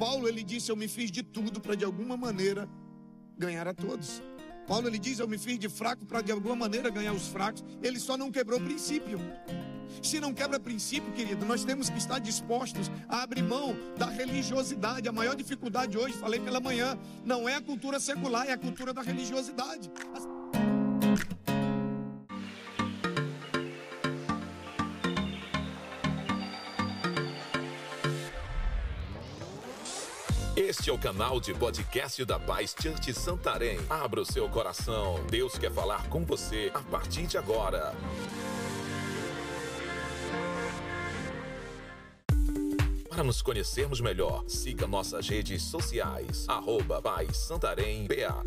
Paulo ele disse: Eu me fiz de tudo para de alguma maneira ganhar a todos. Paulo ele diz: Eu me fiz de fraco para de alguma maneira ganhar os fracos. Ele só não quebrou princípio. Se não quebra princípio, querido, nós temos que estar dispostos a abrir mão da religiosidade. A maior dificuldade hoje, falei pela manhã, não é a cultura secular, é a cultura da religiosidade. Este é o canal de podcast da Paz Church Santarém. Abra o seu coração. Deus quer falar com você a partir de agora. Para nos conhecermos melhor, siga nossas redes sociais. Arroba Paz Santarém BA.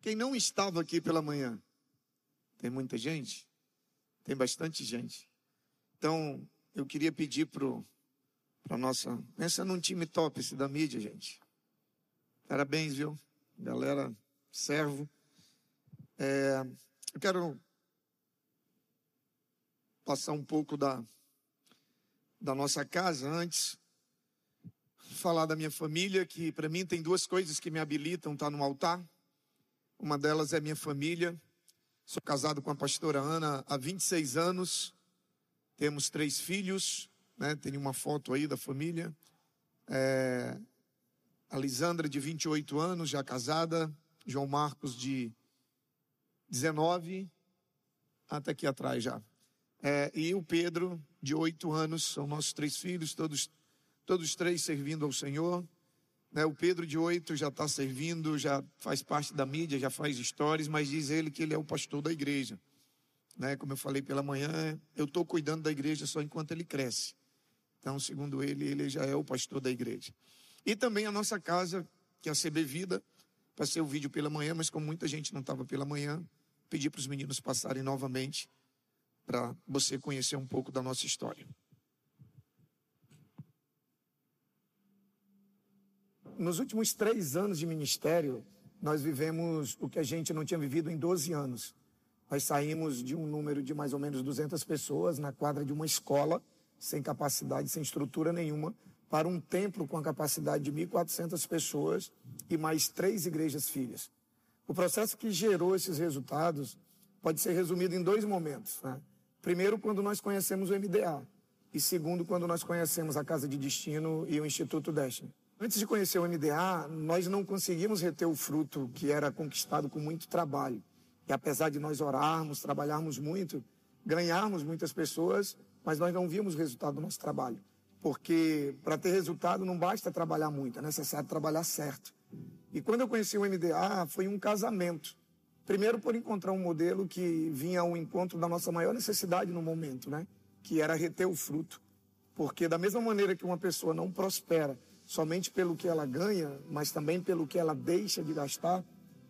Quem não estava aqui pela manhã? Tem muita gente? Tem bastante gente. Então, eu queria pedir para nossa, pensa num time top esse da mídia, gente. Parabéns, viu? Galera, servo. É, eu quero passar um pouco da da nossa casa antes falar da minha família, que para mim tem duas coisas que me habilitam estar tá no altar. Uma delas é minha família. Sou casado com a pastora Ana há 26 anos. Temos três filhos, né? Tem uma foto aí da família. É, a Lisandra, de 28 anos, já casada. João Marcos, de 19, até aqui atrás já. É, e o Pedro, de 8 anos, são nossos três filhos, todos, todos três servindo ao Senhor. Né, o Pedro, de 8, já está servindo, já faz parte da mídia, já faz stories, mas diz ele que ele é o pastor da igreja né? Como eu falei pela manhã, eu estou cuidando da igreja só enquanto ele cresce. Então, segundo ele, ele já é o pastor da igreja. E também a nossa casa, que é a CB Vida, passei o vídeo pela manhã, mas como muita gente não estava pela manhã, pedi para os meninos passarem novamente para você conhecer um pouco da nossa história. Nos últimos três anos de ministério, nós vivemos o que a gente não tinha vivido em 12 anos. Nós saímos de um número de mais ou menos 200 pessoas na quadra de uma escola, sem capacidade, sem estrutura nenhuma, para um templo com a capacidade de 1.400 pessoas e mais três igrejas filhas. O processo que gerou esses resultados pode ser resumido em dois momentos. Né? Primeiro, quando nós conhecemos o MDA. E segundo, quando nós conhecemos a Casa de Destino e o Instituto Destiny. Antes de conhecer o MDA, nós não conseguimos reter o fruto que era conquistado com muito trabalho. E apesar de nós orarmos, trabalharmos muito, ganharmos muitas pessoas, mas nós não vimos o resultado do nosso trabalho. Porque para ter resultado não basta trabalhar muito, é necessário trabalhar certo. E quando eu conheci o MDA, foi um casamento. Primeiro por encontrar um modelo que vinha ao encontro da nossa maior necessidade no momento, né? Que era reter o fruto. Porque da mesma maneira que uma pessoa não prospera somente pelo que ela ganha, mas também pelo que ela deixa de gastar,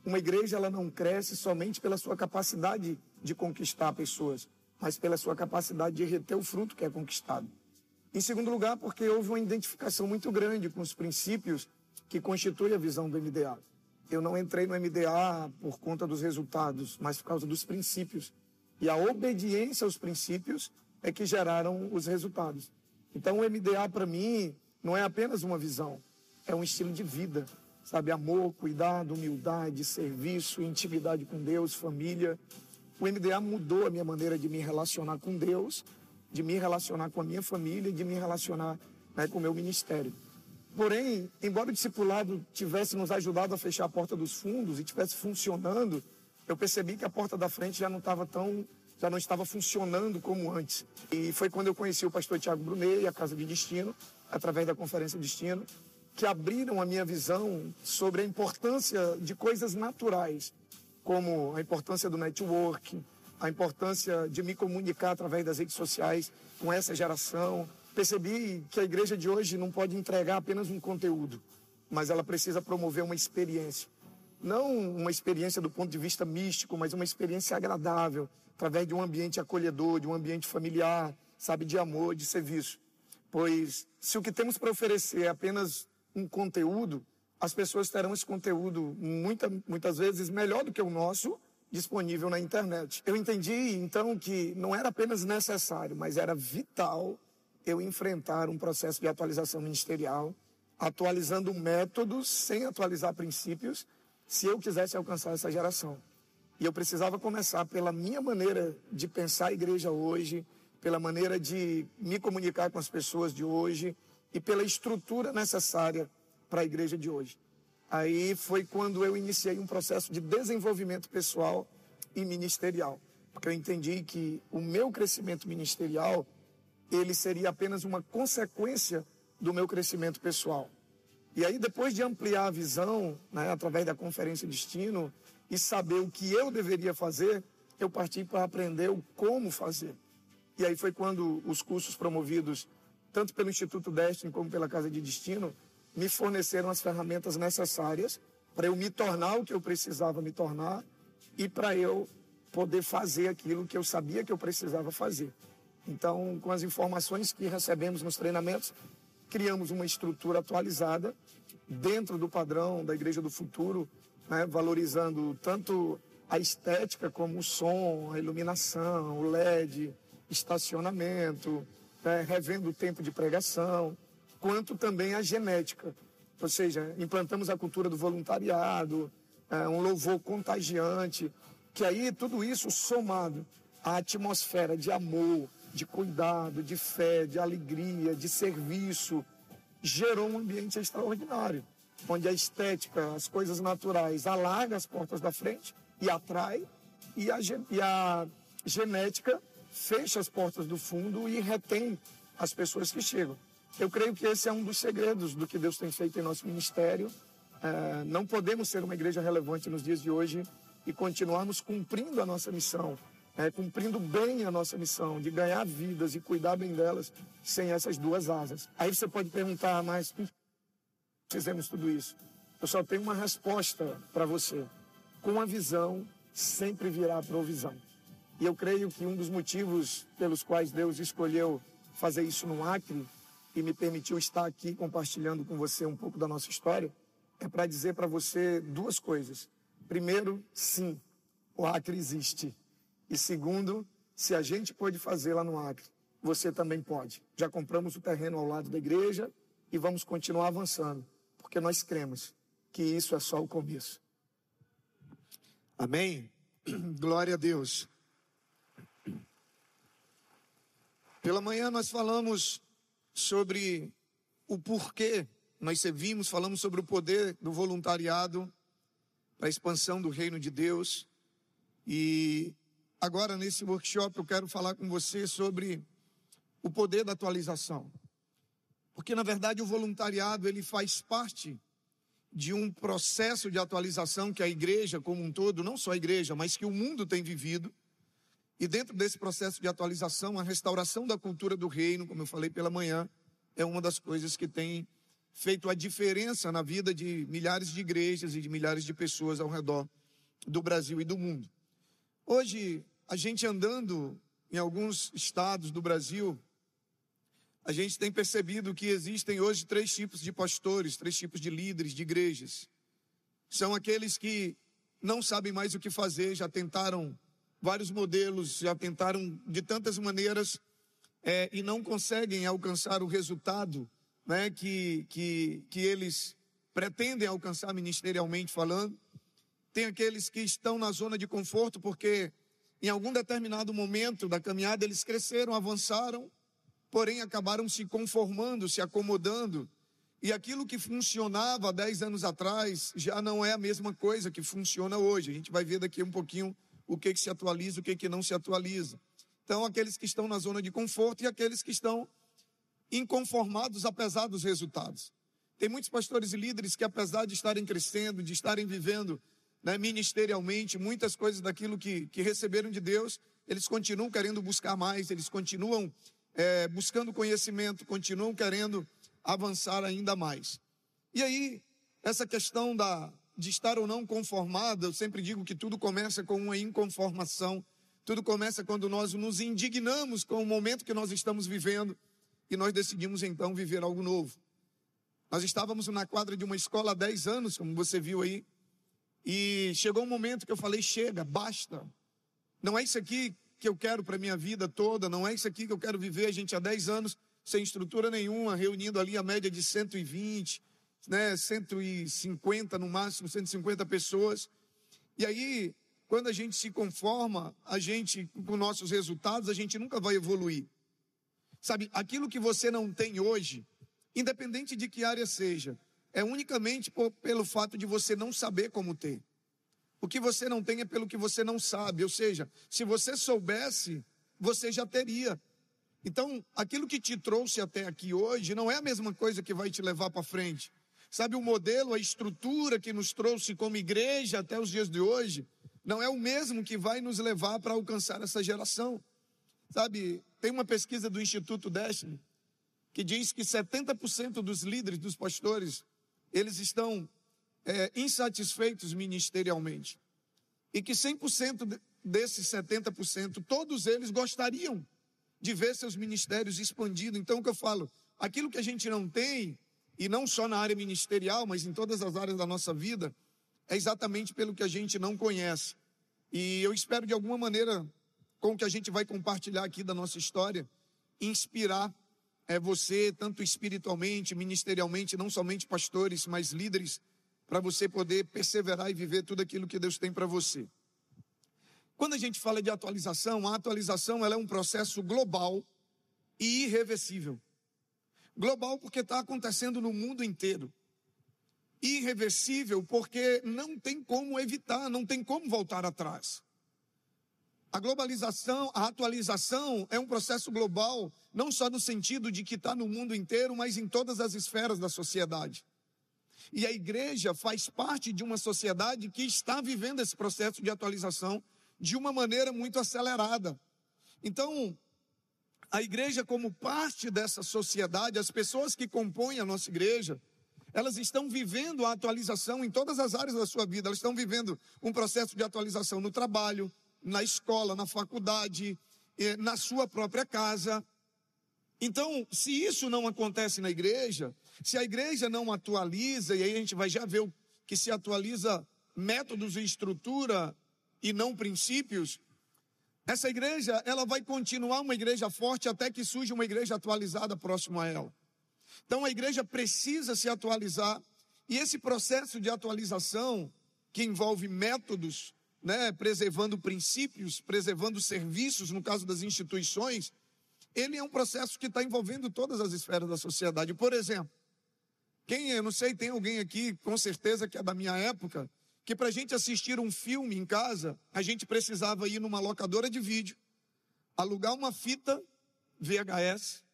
uma igreja ela não cresce somente pela sua capacidade de conquistar pessoas, mas pela sua capacidade de reter o fruto que é conquistado. Em segundo lugar, porque houve uma identificação muito grande com os princípios que constituem a visão do MDA. Eu não entrei no MDA por conta dos resultados, mas por causa dos princípios. E a obediência aos princípios é que geraram os resultados. Então, o MDA, para mim, não é apenas uma visão, é um estilo de vida sabe, amor, cuidado, humildade, serviço, intimidade com Deus, família. O MDA mudou a minha maneira de me relacionar com Deus, de me relacionar com a minha família, de me relacionar né, com o meu ministério. Porém, embora o discipulado tivesse nos ajudado a fechar a porta dos fundos e tivesse funcionando, eu percebi que a porta da frente já não estava tão, já não estava funcionando como antes. E foi quando eu conheci o pastor Tiago Brunet e a Casa de Destino, através da Conferência Destino, que abriram a minha visão sobre a importância de coisas naturais, como a importância do networking, a importância de me comunicar através das redes sociais com essa geração. Percebi que a igreja de hoje não pode entregar apenas um conteúdo, mas ela precisa promover uma experiência. Não uma experiência do ponto de vista místico, mas uma experiência agradável, através de um ambiente acolhedor, de um ambiente familiar, sabe, de amor, de serviço. Pois se o que temos para oferecer é apenas um conteúdo, as pessoas terão esse conteúdo muita, muitas vezes melhor do que o nosso disponível na internet. Eu entendi então que não era apenas necessário, mas era vital eu enfrentar um processo de atualização ministerial, atualizando métodos sem atualizar princípios, se eu quisesse alcançar essa geração. E eu precisava começar pela minha maneira de pensar a igreja hoje, pela maneira de me comunicar com as pessoas de hoje e pela estrutura necessária para a igreja de hoje. Aí foi quando eu iniciei um processo de desenvolvimento pessoal e ministerial, porque eu entendi que o meu crescimento ministerial ele seria apenas uma consequência do meu crescimento pessoal. E aí depois de ampliar a visão, né, através da conferência Destino e saber o que eu deveria fazer, eu parti para aprender o como fazer. E aí foi quando os cursos promovidos tanto pelo Instituto Destiny como pela Casa de Destino me forneceram as ferramentas necessárias para eu me tornar o que eu precisava me tornar e para eu poder fazer aquilo que eu sabia que eu precisava fazer. Então, com as informações que recebemos nos treinamentos, criamos uma estrutura atualizada dentro do padrão da Igreja do Futuro, né, valorizando tanto a estética como o som, a iluminação, o LED, estacionamento, né, revendo o tempo de pregação quanto também a genética. Ou seja, implantamos a cultura do voluntariado, é, um louvor contagiante, que aí tudo isso somado à atmosfera de amor, de cuidado, de fé, de alegria, de serviço, gerou um ambiente extraordinário, onde a estética, as coisas naturais, alarga as portas da frente e atrai, e a, e a genética fecha as portas do fundo e retém as pessoas que chegam. Eu creio que esse é um dos segredos do que Deus tem feito em nosso ministério. É, não podemos ser uma igreja relevante nos dias de hoje e continuarmos cumprindo a nossa missão, é, cumprindo bem a nossa missão de ganhar vidas e cuidar bem delas sem essas duas asas. Aí você pode perguntar, mas fizemos tudo isso? Eu só tenho uma resposta para você. Com a visão, sempre virá a provisão. E eu creio que um dos motivos pelos quais Deus escolheu fazer isso no Acre e me permitiu estar aqui compartilhando com você um pouco da nossa história, é para dizer para você duas coisas. Primeiro, sim, o Acre existe. E segundo, se a gente pode fazer lá no Acre, você também pode. Já compramos o terreno ao lado da igreja e vamos continuar avançando, porque nós cremos que isso é só o começo. Amém? Glória a Deus. Pela manhã nós falamos sobre o porquê nós servimos, falamos sobre o poder do voluntariado para a expansão do reino de Deus. E agora, nesse workshop, eu quero falar com você sobre o poder da atualização. Porque, na verdade, o voluntariado ele faz parte de um processo de atualização que a igreja como um todo, não só a igreja, mas que o mundo tem vivido. E dentro desse processo de atualização, a restauração da cultura do reino, como eu falei pela manhã, é uma das coisas que tem feito a diferença na vida de milhares de igrejas e de milhares de pessoas ao redor do Brasil e do mundo. Hoje, a gente andando em alguns estados do Brasil, a gente tem percebido que existem hoje três tipos de pastores, três tipos de líderes de igrejas. São aqueles que não sabem mais o que fazer, já tentaram vários modelos, já tentaram de tantas maneiras é, e não conseguem alcançar o resultado né, que, que, que eles pretendem alcançar ministerialmente falando. Tem aqueles que estão na zona de conforto porque em algum determinado momento da caminhada eles cresceram, avançaram, porém acabaram se conformando, se acomodando. E aquilo que funcionava há 10 anos atrás já não é a mesma coisa que funciona hoje. A gente vai ver daqui um pouquinho o que, que se atualiza, o que, que não se atualiza. Então, aqueles que estão na zona de conforto e aqueles que estão inconformados apesar dos resultados. Tem muitos pastores e líderes que, apesar de estarem crescendo, de estarem vivendo né, ministerialmente muitas coisas daquilo que, que receberam de Deus, eles continuam querendo buscar mais, eles continuam é, buscando conhecimento, continuam querendo avançar ainda mais. E aí, essa questão da, de estar ou não conformado, eu sempre digo que tudo começa com uma inconformação. Tudo começa quando nós nos indignamos com o momento que nós estamos vivendo e nós decidimos então viver algo novo. Nós estávamos na quadra de uma escola há 10 anos, como você viu aí, E chegou um momento que eu falei: chega, basta. Não é isso aqui que eu quero para minha vida toda, não é isso aqui que eu quero viver. A gente há 10 anos sem estrutura nenhuma, reunindo ali a média de 120, né, 150 no máximo, 150 pessoas. E aí, quando a gente se conforma, a gente com nossos resultados, a gente nunca vai evoluir. Sabe, aquilo que você não tem hoje, independente de que área seja, é unicamente por, pelo fato de você não saber como ter. O que você não tem é pelo que você não sabe. Ou seja, se você soubesse, você já teria. Então, aquilo que te trouxe até aqui hoje não é a mesma coisa que vai te levar para frente. Sabe, o modelo, a estrutura que nos trouxe como igreja até os dias de hoje, não é o mesmo que vai nos levar para alcançar essa geração. Sabe, tem uma pesquisa do Instituto Destiny que diz que 70% dos líderes, dos pastores, eles estão é, insatisfeitos ministerialmente. E que 100% desses 70%, todos eles gostariam de ver seus ministérios expandidos. Então, o que eu falo, aquilo que a gente não tem, e não só na área ministerial, mas em todas as áreas da nossa vida, é exatamente pelo que a gente não conhece. E eu espero, de alguma maneira, com o que a gente vai compartilhar aqui da nossa história, inspirar é, você, tanto espiritualmente, ministerialmente, não somente pastores, mas líderes, para você poder perseverar e viver tudo aquilo que Deus tem para você. Quando a gente fala de atualização, a atualização ela é um processo global e irreversível. Global porque está acontecendo no mundo inteiro. Irreversível porque não tem como evitar, não tem como voltar atrás. A globalização, a atualização é um processo global, não só no sentido de que está no mundo inteiro, mas em todas as esferas da sociedade. E a igreja faz parte de uma sociedade que está vivendo esse processo de atualização de uma maneira muito acelerada. Então, a igreja, como parte dessa sociedade, as pessoas que compõem a nossa igreja, elas estão vivendo a atualização em todas as áreas da sua vida. Elas estão vivendo um processo de atualização no trabalho, na escola, na faculdade, na sua própria casa. Então, se isso não acontece na igreja, se a igreja não atualiza, e aí a gente vai já ver que se atualiza métodos e estrutura e não princípios, essa igreja, ela vai continuar uma igreja forte até que surja uma igreja atualizada próximo a ela. Então a igreja precisa se atualizar, e esse processo de atualização, que envolve métodos, né, preservando princípios, preservando serviços, no caso das instituições, ele é um processo que está envolvendo todas as esferas da sociedade. Por exemplo, quem, eu não sei, tem alguém aqui, com certeza que é da minha época, que para a gente assistir um filme em casa, a gente precisava ir numa locadora de vídeo, alugar uma fita VHS,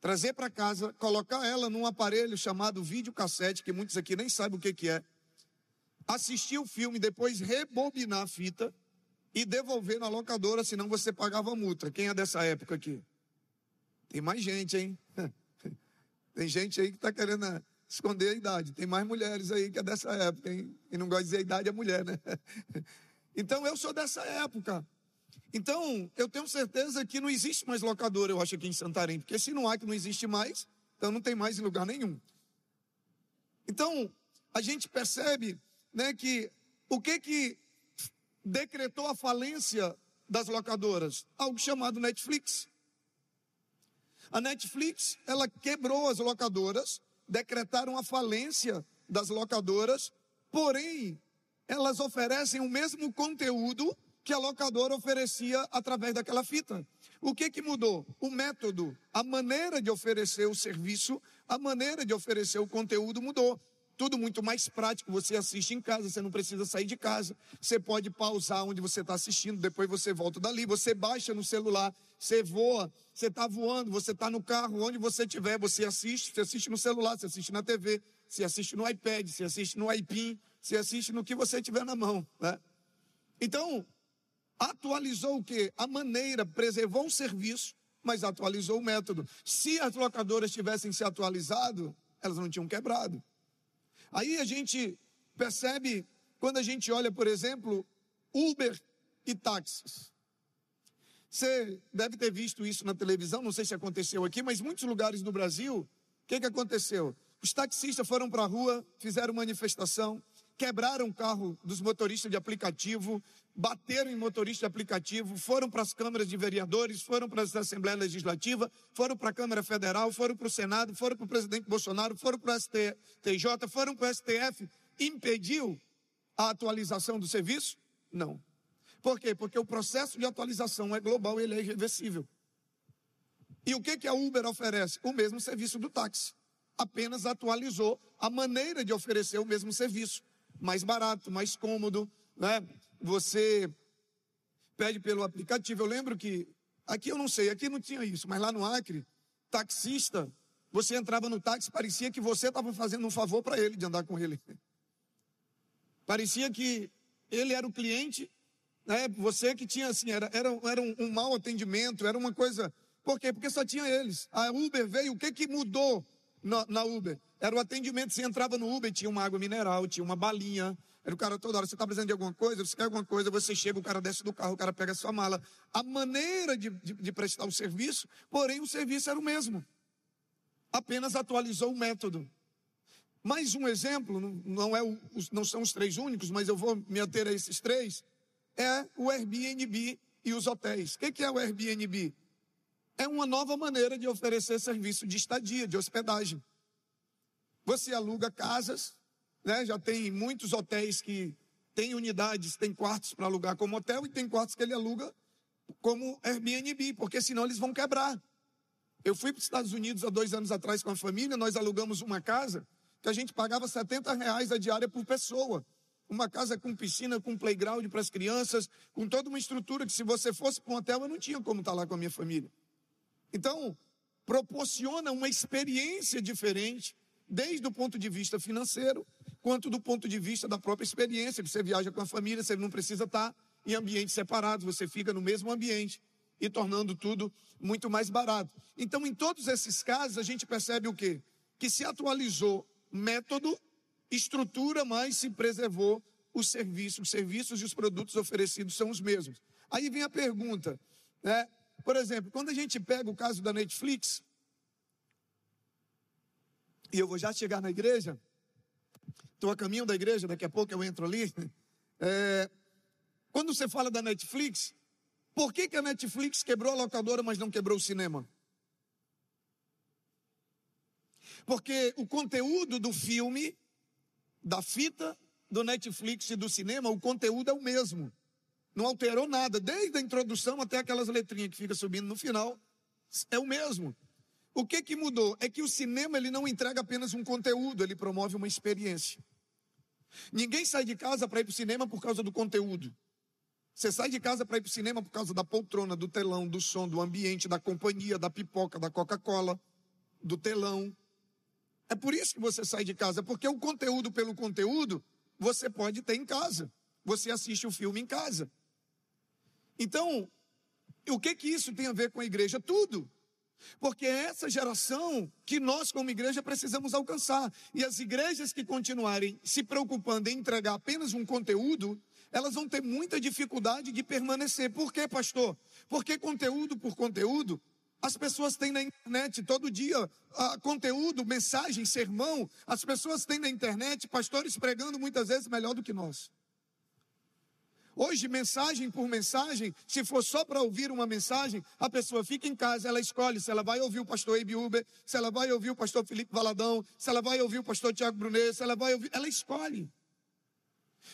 trazer para casa, colocar ela num aparelho chamado videocassete, que muitos aqui nem sabem o que, que é, assistir o filme, depois rebobinar a fita e devolver na locadora, senão você pagava multa. Quem é dessa época aqui? Tem mais gente, hein? Tem gente aí que está querendo esconder a idade. Tem mais mulheres aí que é dessa época, hein? E não gosta de dizer a idade é mulher, né? Então eu sou dessa época. Então, eu tenho certeza que não existe mais locadora, eu acho, aqui em Santarém. Porque se não há que não existe mais, então não tem mais em lugar nenhum. Então, a gente percebe né, que o que que decretou a falência das locadoras? Algo chamado Netflix. A Netflix, ela quebrou as locadoras decretaram a falência das locadoras, porém, elas oferecem o mesmo conteúdo que a locadora oferecia através daquela fita. O que que mudou? O método, a maneira de oferecer o serviço, a maneira de oferecer o conteúdo mudou. Tudo muito mais prático. Você assiste em casa, você não precisa sair de casa. Você pode pausar onde você está assistindo, depois você volta dali. Você baixa no celular, você voa, você está voando, você está no carro, onde você estiver, você assiste. Você assiste no celular, você assiste na TV, você assiste no iPad, você assiste no iPin, você assiste no que você tiver na mão. Né? Então, atualizou o quê? A maneira, preservou o serviço, mas atualizou o método. Se as locadoras tivessem se atualizado, elas não tinham quebrado. Aí a gente percebe, quando a gente olha, por exemplo, Uber e táxis. Você deve ter visto isso na televisão, não sei se aconteceu aqui, mas muitos lugares do Brasil, o que, que aconteceu? Os taxistas foram para a rua, fizeram manifestação, quebraram o carro dos motoristas de aplicativo, bateram em motorista de aplicativo, foram para as câmaras de vereadores, foram para a Assembleia Legislativa, foram para a Câmara Federal, foram para o Senado, foram para o presidente Bolsonaro, foram para o STJ, foram para o STF. Impediu a atualização do serviço? Não. Por quê? Porque o processo de atualização é global e ele é irreversível. E o que, que a Uber oferece? O mesmo serviço do táxi. Apenas atualizou a maneira de oferecer o mesmo serviço. Mais barato, mais cômodo, né? Você pede pelo aplicativo. Eu lembro que, aqui eu não sei, aqui não tinha isso, mas lá no Acre, taxista, você entrava no táxi, parecia que você estava fazendo um favor para ele de andar com ele. Parecia que ele era o cliente, né? você que tinha assim, era, era, era um, um mau atendimento, era uma coisa. Por quê? Porque só tinha eles. A Uber veio, o que, que mudou na, na Uber? Era o atendimento. Você entrava no Uber, tinha uma água mineral, tinha uma balinha, era o cara toda hora, você está precisando de alguma coisa, você quer alguma coisa, você chega, o cara desce do carro, o cara pega a sua mala. A maneira de, de, de prestar o serviço, porém o serviço era o mesmo. Apenas atualizou o método. Mais um exemplo, não, é o, não são os três únicos, mas eu vou me ater a esses três, é o Airbnb e os hotéis. O que é o Airbnb? É uma nova maneira de oferecer serviço de estadia, de hospedagem. Você aluga casas, né? Já tem muitos hotéis que têm unidades, tem quartos para alugar como hotel e tem quartos que ele aluga como Airbnb, porque senão eles vão quebrar. Eu fui para os Estados Unidos há dois anos atrás com a família, nós alugamos uma casa que a gente pagava 70 reais a diária por pessoa. Uma casa com piscina, com playground para as crianças, com toda uma estrutura que se você fosse para um hotel eu não tinha como estar tá lá com a minha família. Então, proporciona uma experiência diferente, desde o ponto de vista financeiro, quanto do ponto de vista da própria experiência, que você viaja com a família, você não precisa estar em ambientes separados, você fica no mesmo ambiente e tornando tudo muito mais barato. Então, em todos esses casos, a gente percebe o quê? Que se atualizou método, estrutura, mas se preservou o serviço. Os serviços e os produtos oferecidos são os mesmos. Aí vem a pergunta, né? Por exemplo, quando a gente pega o caso da Netflix, e eu vou já chegar na igreja, Estou a caminho da igreja, daqui a pouco eu entro ali. É, quando você fala da Netflix, por que, que a Netflix quebrou a locadora, mas não quebrou o cinema? Porque o conteúdo do filme, da fita, do Netflix e do cinema, o conteúdo é o mesmo. Não alterou nada, desde a introdução até aquelas letrinhas que fica subindo no final, é o mesmo. O que que mudou? É que o cinema ele não entrega apenas um conteúdo, ele promove uma experiência. Ninguém sai de casa para ir para o cinema por causa do conteúdo. Você sai de casa para ir para o cinema por causa da poltrona, do telão, do som, do ambiente, da companhia, da pipoca, da Coca-Cola, do telão. É por isso que você sai de casa, porque o conteúdo pelo conteúdo você pode ter em casa. Você assiste o filme em casa. Então, o que que isso tem a ver com a igreja? Tudo. Porque é essa geração que nós, como igreja, precisamos alcançar. E as igrejas que continuarem se preocupando em entregar apenas um conteúdo, elas vão ter muita dificuldade de permanecer. Por quê, pastor? Porque conteúdo por conteúdo, as pessoas têm na internet todo dia uh, conteúdo, mensagem, sermão. As pessoas têm na internet pastores pregando muitas vezes melhor do que nós. Hoje, mensagem por mensagem, se for só para ouvir uma mensagem, a pessoa fica em casa, ela escolhe se ela vai ouvir o pastor Eibe Uber, se ela vai ouvir o pastor Felipe Valadão, se ela vai ouvir o pastor Tiago Brunet, se ela vai ouvir. Ela escolhe.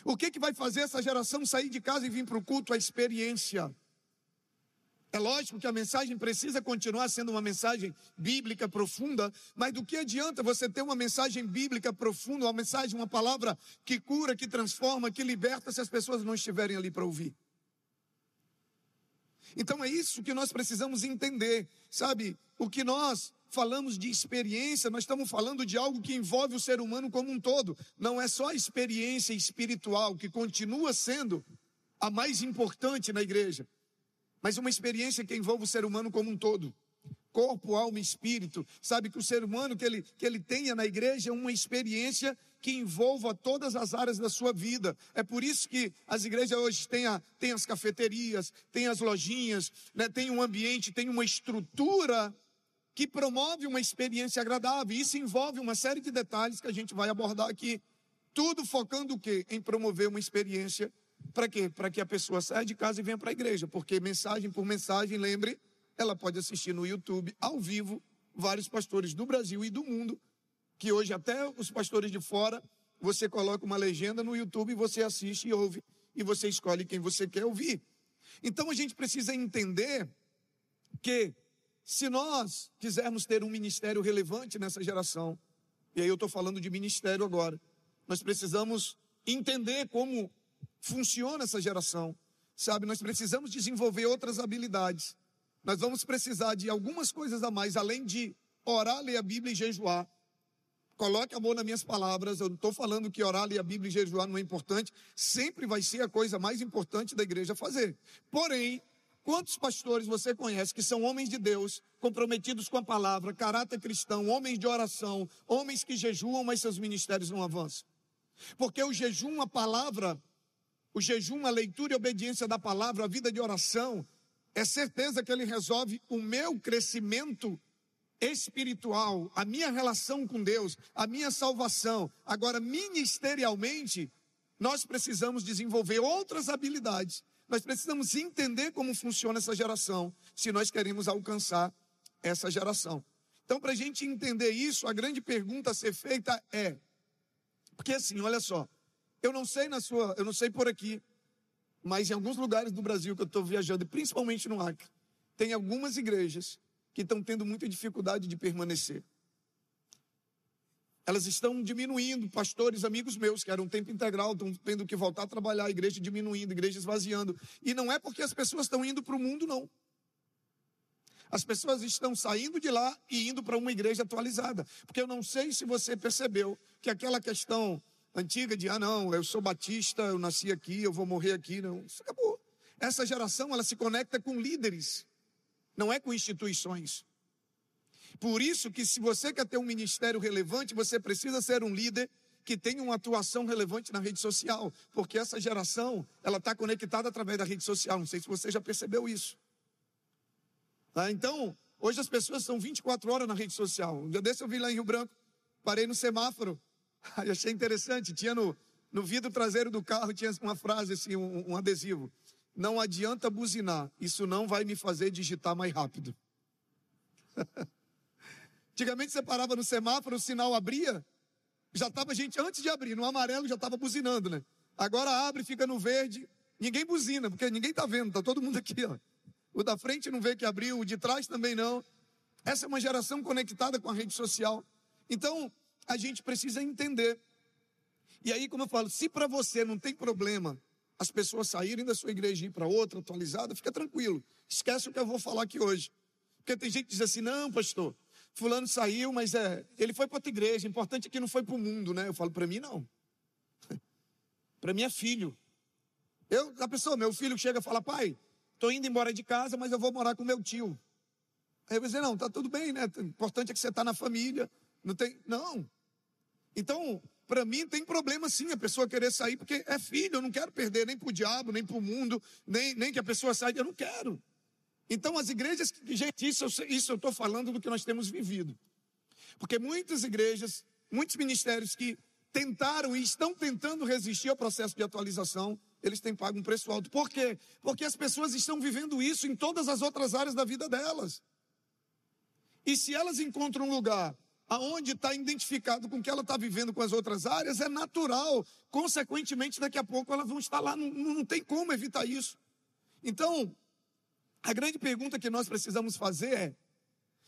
O que, que vai fazer essa geração sair de casa e vir para o culto? A experiência. É lógico que a mensagem precisa continuar sendo uma mensagem bíblica profunda, mas do que adianta você ter uma mensagem bíblica profunda, uma mensagem, uma palavra que cura, que transforma, que liberta, se as pessoas não estiverem ali para ouvir? Então é isso que nós precisamos entender, sabe? O que nós falamos de experiência, nós estamos falando de algo que envolve o ser humano como um todo. Não é só a experiência espiritual, que continua sendo a mais importante na igreja mas uma experiência que envolve o ser humano como um todo. Corpo, alma e espírito. Sabe que o ser humano que ele, que ele tenha na igreja é uma experiência que envolva todas as áreas da sua vida. É por isso que as igrejas hoje têm, a, têm as cafeterias, têm as lojinhas, né, tem um ambiente, tem uma estrutura que promove uma experiência agradável. Isso envolve uma série de detalhes que a gente vai abordar aqui. Tudo focando o quê? Em promover uma experiência para quê? Para que a pessoa saia de casa e venha para a igreja, porque mensagem por mensagem, lembre, ela pode assistir no YouTube ao vivo vários pastores do Brasil e do mundo, que hoje até os pastores de fora, você coloca uma legenda no YouTube, você assiste e ouve e você escolhe quem você quer ouvir. Então a gente precisa entender que se nós quisermos ter um ministério relevante nessa geração, e aí eu estou falando de ministério agora, nós precisamos entender como funciona essa geração, sabe? Nós precisamos desenvolver outras habilidades. Nós vamos precisar de algumas coisas a mais, além de orar, ler a Bíblia e jejuar. Coloque amor nas minhas palavras. Eu não estou falando que orar, ler a Bíblia e jejuar não é importante. Sempre vai ser a coisa mais importante da igreja fazer. Porém, Quantos pastores você conhece que são homens de Deus, comprometidos com a palavra, caráter cristão, homens de oração, homens que jejuam, mas seus ministérios não avançam? Porque o jejum, a palavra, o jejum, a leitura e a obediência da palavra, a vida de oração, é certeza que ele resolve o meu crescimento espiritual, a minha relação com Deus, a minha salvação. Agora, ministerialmente, nós precisamos desenvolver outras habilidades nós precisamos entender como funciona essa geração, se nós queremos alcançar essa geração. Então, para a gente entender isso, a grande pergunta a ser feita é: porque assim, olha só, eu não sei na sua, eu não sei por aqui, mas em alguns lugares do Brasil que eu estou viajando, principalmente no Acre, tem algumas igrejas que estão tendo muita dificuldade de permanecer elas estão diminuindo. Pastores, amigos meus, que eram tempo integral, estão tendo que voltar a trabalhar, a igreja diminuindo, a igreja esvaziando. E não é porque as pessoas estão indo para o mundo, não. As pessoas estão saindo de lá e indo para uma igreja atualizada. Porque eu não sei se você percebeu que aquela questão antiga de, ah, não, eu sou batista, eu nasci aqui, eu vou morrer aqui, não, isso acabou. Essa geração, ela se conecta com líderes, não é com instituições. Por isso que se você quer ter um ministério relevante, você precisa ser um líder que tenha uma atuação relevante na rede social, porque essa geração, ela está conectada através da rede social, não sei se você já percebeu isso. Tá? Então, hoje as pessoas estão 24 horas na rede social. Um dia desse eu vi lá em Rio Branco, parei no semáforo, achei interessante, tinha no, no vidro traseiro do carro, tinha uma frase assim, um, um adesivo. Não adianta buzinar, isso não vai me fazer digitar mais rápido. Antigamente você parava no semáforo, o sinal abria, já estava gente antes de abrir, no amarelo já estava buzinando, né? Agora abre, fica no verde, ninguém buzina, porque ninguém está vendo, está todo mundo aqui, ó. O da frente não vê que abriu, o de trás também não. Essa é uma geração conectada com a rede social. Então, a gente precisa entender. E aí, como eu falo, se para você não tem problema as pessoas saírem da sua igreja e ir para outra atualizada, fica tranquilo. Esquece o que eu vou falar aqui hoje. Porque tem gente que diz assim: não, pastor, fulano saiu, mas é, ele foi para outra igreja. Importante é que não foi para o mundo, né? Eu falo, para mim não. para mim é filho. Eu, a pessoa, meu filho chega e fala, pai, estou indo embora de casa, mas eu vou morar com meu tio. Aí eu vou dizer, não, tá tudo bem, né? Importante é que você está na família. Não tem. Não. Então, para mim tem problema sim a pessoa querer sair, porque é filho, eu não quero perder nem para o diabo, nem para o mundo, nem, nem que a pessoa saia, eu não quero. Então, as igrejas, gente, isso, isso eu estou falando do que nós temos vivido. Porque muitas igrejas, muitos ministérios que tentaram e estão tentando resistir ao processo de atualização, eles têm pago um preço alto. Por quê? Porque as pessoas estão vivendo isso em todas as outras áreas da vida delas. E se elas encontram um lugar aonde está identificado com o que ela está vivendo com as outras áreas, é natural. Consequentemente, daqui a pouco elas vão estar lá, não, não tem como evitar isso. Então, a grande pergunta que nós precisamos fazer é: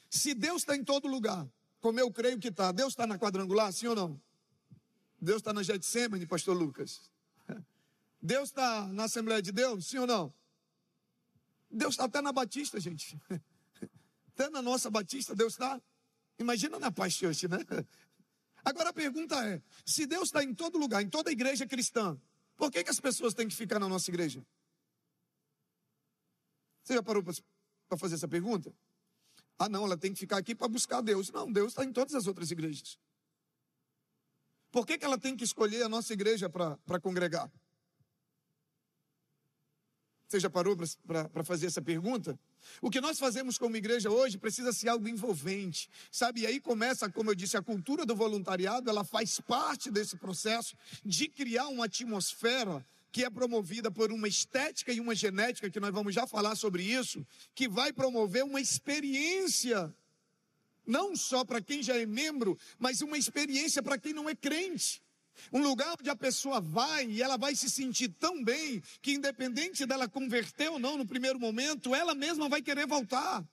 se Deus está em todo lugar, como eu creio que está, Deus está na quadrangular, sim ou não? Deus está na Getsemane, pastor Lucas. Deus está na Assembleia de Deus, sim ou não? Deus está até na Batista, gente. Até na nossa Batista, Deus está. Imagina na Church, né? Agora a pergunta é: se Deus está em todo lugar, em toda igreja cristã, por que, que as pessoas têm que ficar na nossa igreja? Você já parou para fazer essa pergunta? Ah, não, ela tem que ficar aqui para buscar Deus. Não, Deus está em todas as outras igrejas. Por que, que ela tem que escolher a nossa igreja para congregar? Você já parou para fazer essa pergunta? O que nós fazemos como igreja hoje precisa ser algo envolvente, sabe? E aí começa, como eu disse, a cultura do voluntariado, ela faz parte desse processo de criar uma atmosfera que é promovida por uma estética e uma genética, que nós vamos já falar sobre isso, que vai promover uma experiência, não só para quem já é membro, mas uma experiência para quem não é crente. Um lugar onde a pessoa vai e ela vai se sentir tão bem que, independente dela converter ou não no primeiro momento, ela mesma vai querer voltar.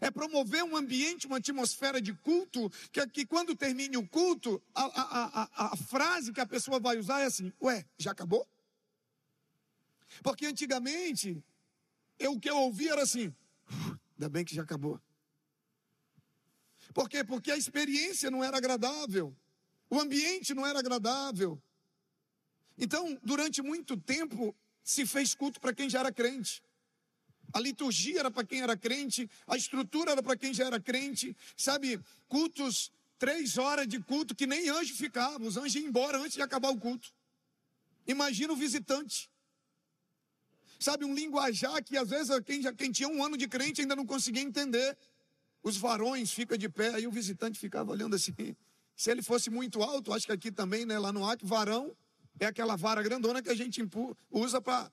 É promover um ambiente, uma atmosfera de culto, que, que quando termine o culto, a, a, a, a frase que a pessoa vai usar é assim: Ué, já acabou? Porque antigamente, eu, o que eu ouvia era assim: ainda bem que já acabou. Por quê? Porque a experiência não era agradável, o ambiente não era agradável. Então, durante muito tempo, se fez culto para quem já era crente. A liturgia era para quem era crente, a estrutura era para quem já era crente, sabe? Cultos, três horas de culto que nem anjo ficava, os anjos iam embora antes de acabar o culto. Imagina o visitante. Sabe, um linguajar que às vezes quem, já, quem tinha um ano de crente ainda não conseguia entender. Os varões ficam de pé, aí o visitante ficava olhando assim. Se ele fosse muito alto, acho que aqui também, né, lá no Acre, varão é aquela vara grandona que a gente usa para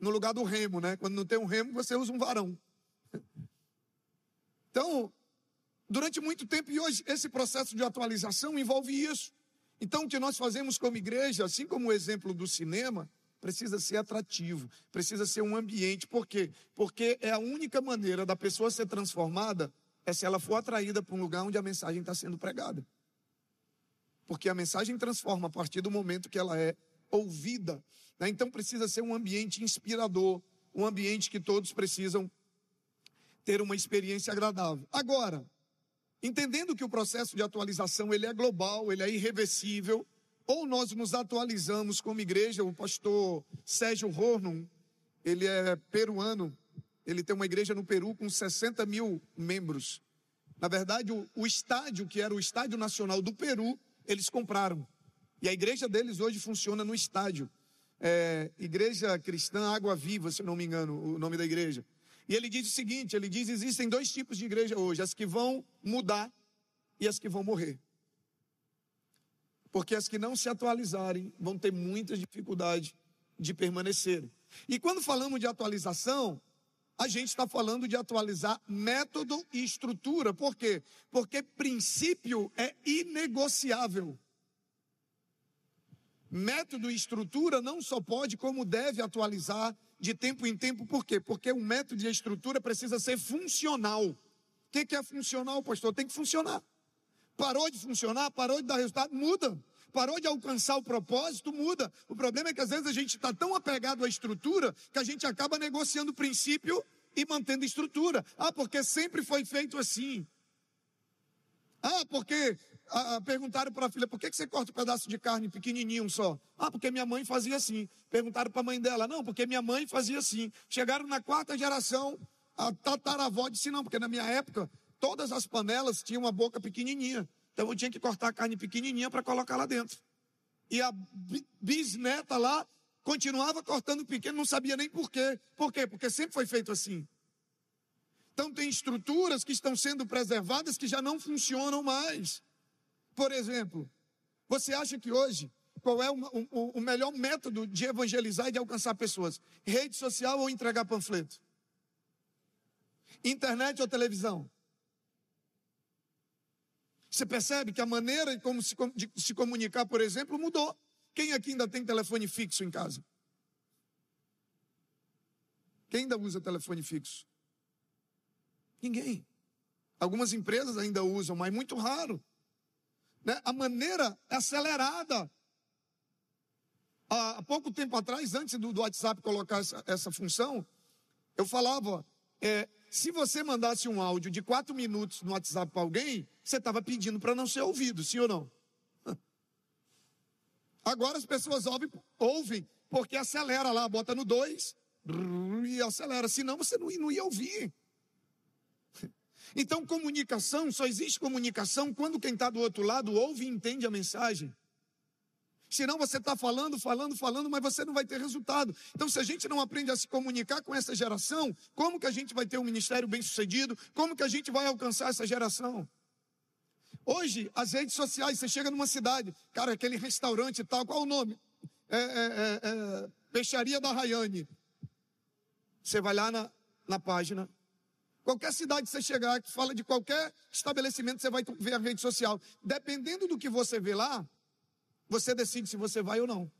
no lugar do remo, né? Quando não tem um remo, você usa um varão. Então, durante muito tempo e hoje esse processo de atualização envolve isso. Então, o que nós fazemos como igreja, assim como o exemplo do cinema, precisa ser atrativo, precisa ser um ambiente. Por quê? Porque é a única maneira da pessoa ser transformada é se ela for atraída para um lugar onde a mensagem está sendo pregada. Porque a mensagem transforma a partir do momento que ela é ouvida. Né? Então precisa ser um ambiente inspirador, um ambiente que todos precisam ter uma experiência agradável. Agora, entendendo que o processo de atualização ele é global, ele é irreversível, ou nós nos atualizamos como igreja, o pastor Sérgio Hornon, ele é peruano, ele tem uma igreja no Peru com 60 mil membros. Na verdade, o, o estádio, que era o Estádio Nacional do Peru, eles compraram. E a igreja deles hoje funciona no estádio. É, igreja Cristã Água Viva, se não me engano, o nome da igreja. E ele diz o seguinte: ele diz: existem dois tipos de igreja hoje, as que vão mudar e as que vão morrer. Porque as que não se atualizarem vão ter muita dificuldade de permanecer. E quando falamos de atualização, a gente está falando de atualizar método e estrutura. Por quê? Porque princípio é inegociável. Método e estrutura não só pode, como deve atualizar de tempo em tempo. Por quê? Porque o método e a estrutura precisa ser funcional. O que é funcional, pastor? Tem que funcionar. Parou de funcionar, parou de dar resultado, muda. Parou de alcançar o propósito, muda. O problema é que às vezes a gente está tão apegado à estrutura que a gente acaba negociando o princípio e mantendo estrutura. Ah, porque sempre foi feito assim. Ah, porque ah perguntaram para a filha, por que, que você corta um pedaço de carne pequenininho só? Ah, porque minha mãe fazia assim. Perguntaram para a mãe dela, não, porque minha mãe fazia assim. Chegaram na quarta geração, a tataravó disse não, porque na minha época todas as panelas tinham uma boca pequenininha. Então eu tinha que cortar a carne pequenininha para colocar lá dentro. E a bisneta lá continuava cortando pequeno, não sabia nem por quê. Por quê? Porque sempre foi feito assim. Então tem estruturas que estão sendo preservadas que já não funcionam mais. Por exemplo, você acha que hoje qual é o, o, o melhor método de evangelizar e de alcançar pessoas? Rede social ou entregar panfleto? Internet ou televisão? Você percebe que a maneira como se, de se comunicar, por exemplo, mudou. Quem aqui ainda tem telefone fixo em casa? Quem ainda usa telefone fixo? Ninguém. Algumas empresas ainda usam, mas muito raro. Né? A maneira é acelerada. Há pouco tempo atrás, antes do, do WhatsApp colocar essa, essa, função, eu falava: é, se você mandasse um áudio de quatro minutos no WhatsApp para alguém, você estava pedindo para não ser ouvido, sim ou não? Agora as pessoas ouvem, ouvem porque acelera lá, bota no 2 e acelera, senão você não, não ia ouvir. Então, comunicação, só existe comunicação quando quem está do outro lado ouve e entende a mensagem. Senão você está falando, falando, falando, mas você não vai ter resultado. Então, se a gente não aprende a se comunicar com essa geração, como que a gente vai ter um ministério bem sucedido? Como que a gente vai alcançar essa geração? Hoje, as redes sociais, você chega numa cidade, cara, aquele restaurante e tal, qual o nome? É, é, é, é, Peixaria da Rayane. Você vai lá na, na página. Qualquer cidade que você chegar, que fala de qualquer estabelecimento, você vai ver a rede social. Dependendo do que você vê lá, você decide se você vai ou não.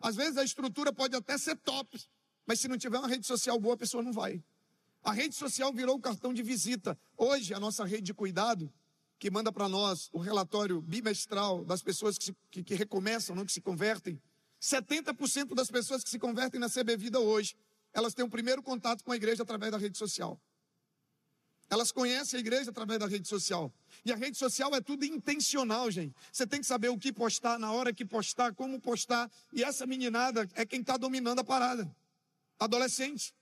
Às vezes a estrutura pode até ser top, mas se não tiver uma rede social boa, a pessoa não vai. A rede social virou o cartão de visita. Hoje, a nossa rede de cuidado, que manda para nós o relatório bimestral das pessoas que, se, que, que recomeçam, não que se convertem, 70% das pessoas que se convertem na CB Vida hoje, elas têm o primeiro contato com a igreja através da rede social. Elas conhecem a igreja através da rede social. E a rede social é tudo intencional, gente. Você tem que saber o que postar, na hora que postar, como postar. E essa meninada é quem está dominando a parada. Adolescente.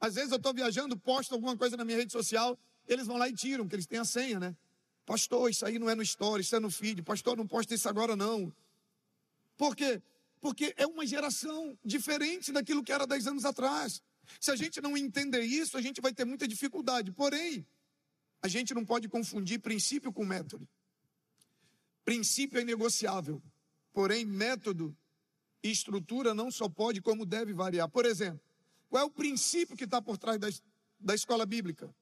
Às vezes eu estou viajando, posto alguma coisa na minha rede social, eles vão lá e tiram, porque eles têm a senha, né? Pastor, isso aí não é no story, isso é no feed. Pastor, não posta isso agora não. Por quê? Porque é uma geração diferente daquilo que era 10 anos atrás. Se a gente não entender isso, a gente vai ter muita dificuldade. Porém, a gente não pode confundir princípio com método. Princípio é negociável, porém, método e estrutura não só pode, como deve variar. Por exemplo, qual é o princípio que está por trás da, da escola bíblica?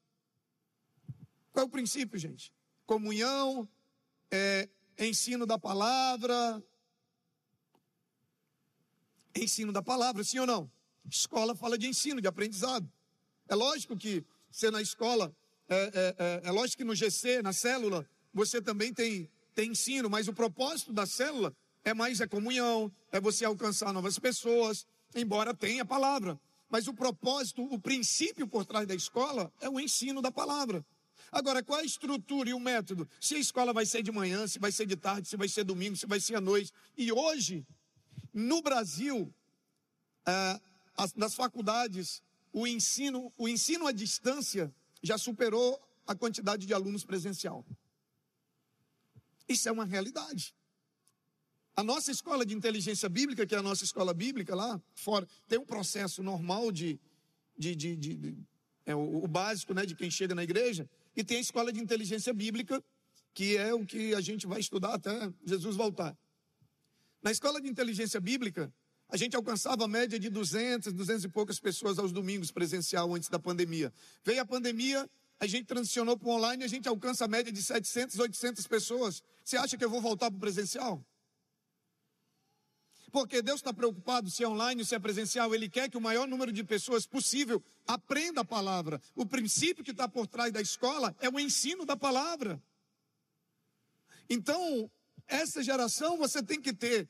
Qual é o princípio, gente? Comunhão, é, ensino da palavra, ensino da palavra, sim ou não? Escola fala de ensino, de aprendizado. É lógico que você na escola, é, é, é, é lógico que no GC, na célula, você também tem, tem ensino, mas o propósito da célula é mais a comunhão, é você alcançar novas pessoas, embora tenha a palavra. Mas o propósito, o princípio por trás da escola é o ensino da palavra. Agora, qual a estrutura e o método? Se a escola vai ser de manhã, se vai ser de tarde, se vai ser domingo, se vai ser à noite. E hoje, no Brasil, ah, nas faculdades, o ensino, o ensino à distância já superou a quantidade de alunos presencial. Isso é uma realidade. A nossa escola de inteligência bíblica, que é a nossa escola bíblica lá fora, tem um processo normal de, de, de, de, de é o, o, básico, né, de quem chega na igreja, e tem a escola de inteligência bíblica, que é o que a gente vai estudar até Jesus voltar. Na escola de inteligência bíblica, a gente alcançava a média de 200, 200 e poucas pessoas aos domingos presencial antes da pandemia. Veio a pandemia, a gente transicionou para o online e a gente alcança a média de 700, 800 pessoas. Você acha que eu vou voltar para o presencial? Porque Deus está preocupado se é online ou se é presencial. Ele quer que o maior número de pessoas possível aprenda a palavra. O princípio que está por trás da escola é o ensino da palavra. Então, essa geração você tem que ter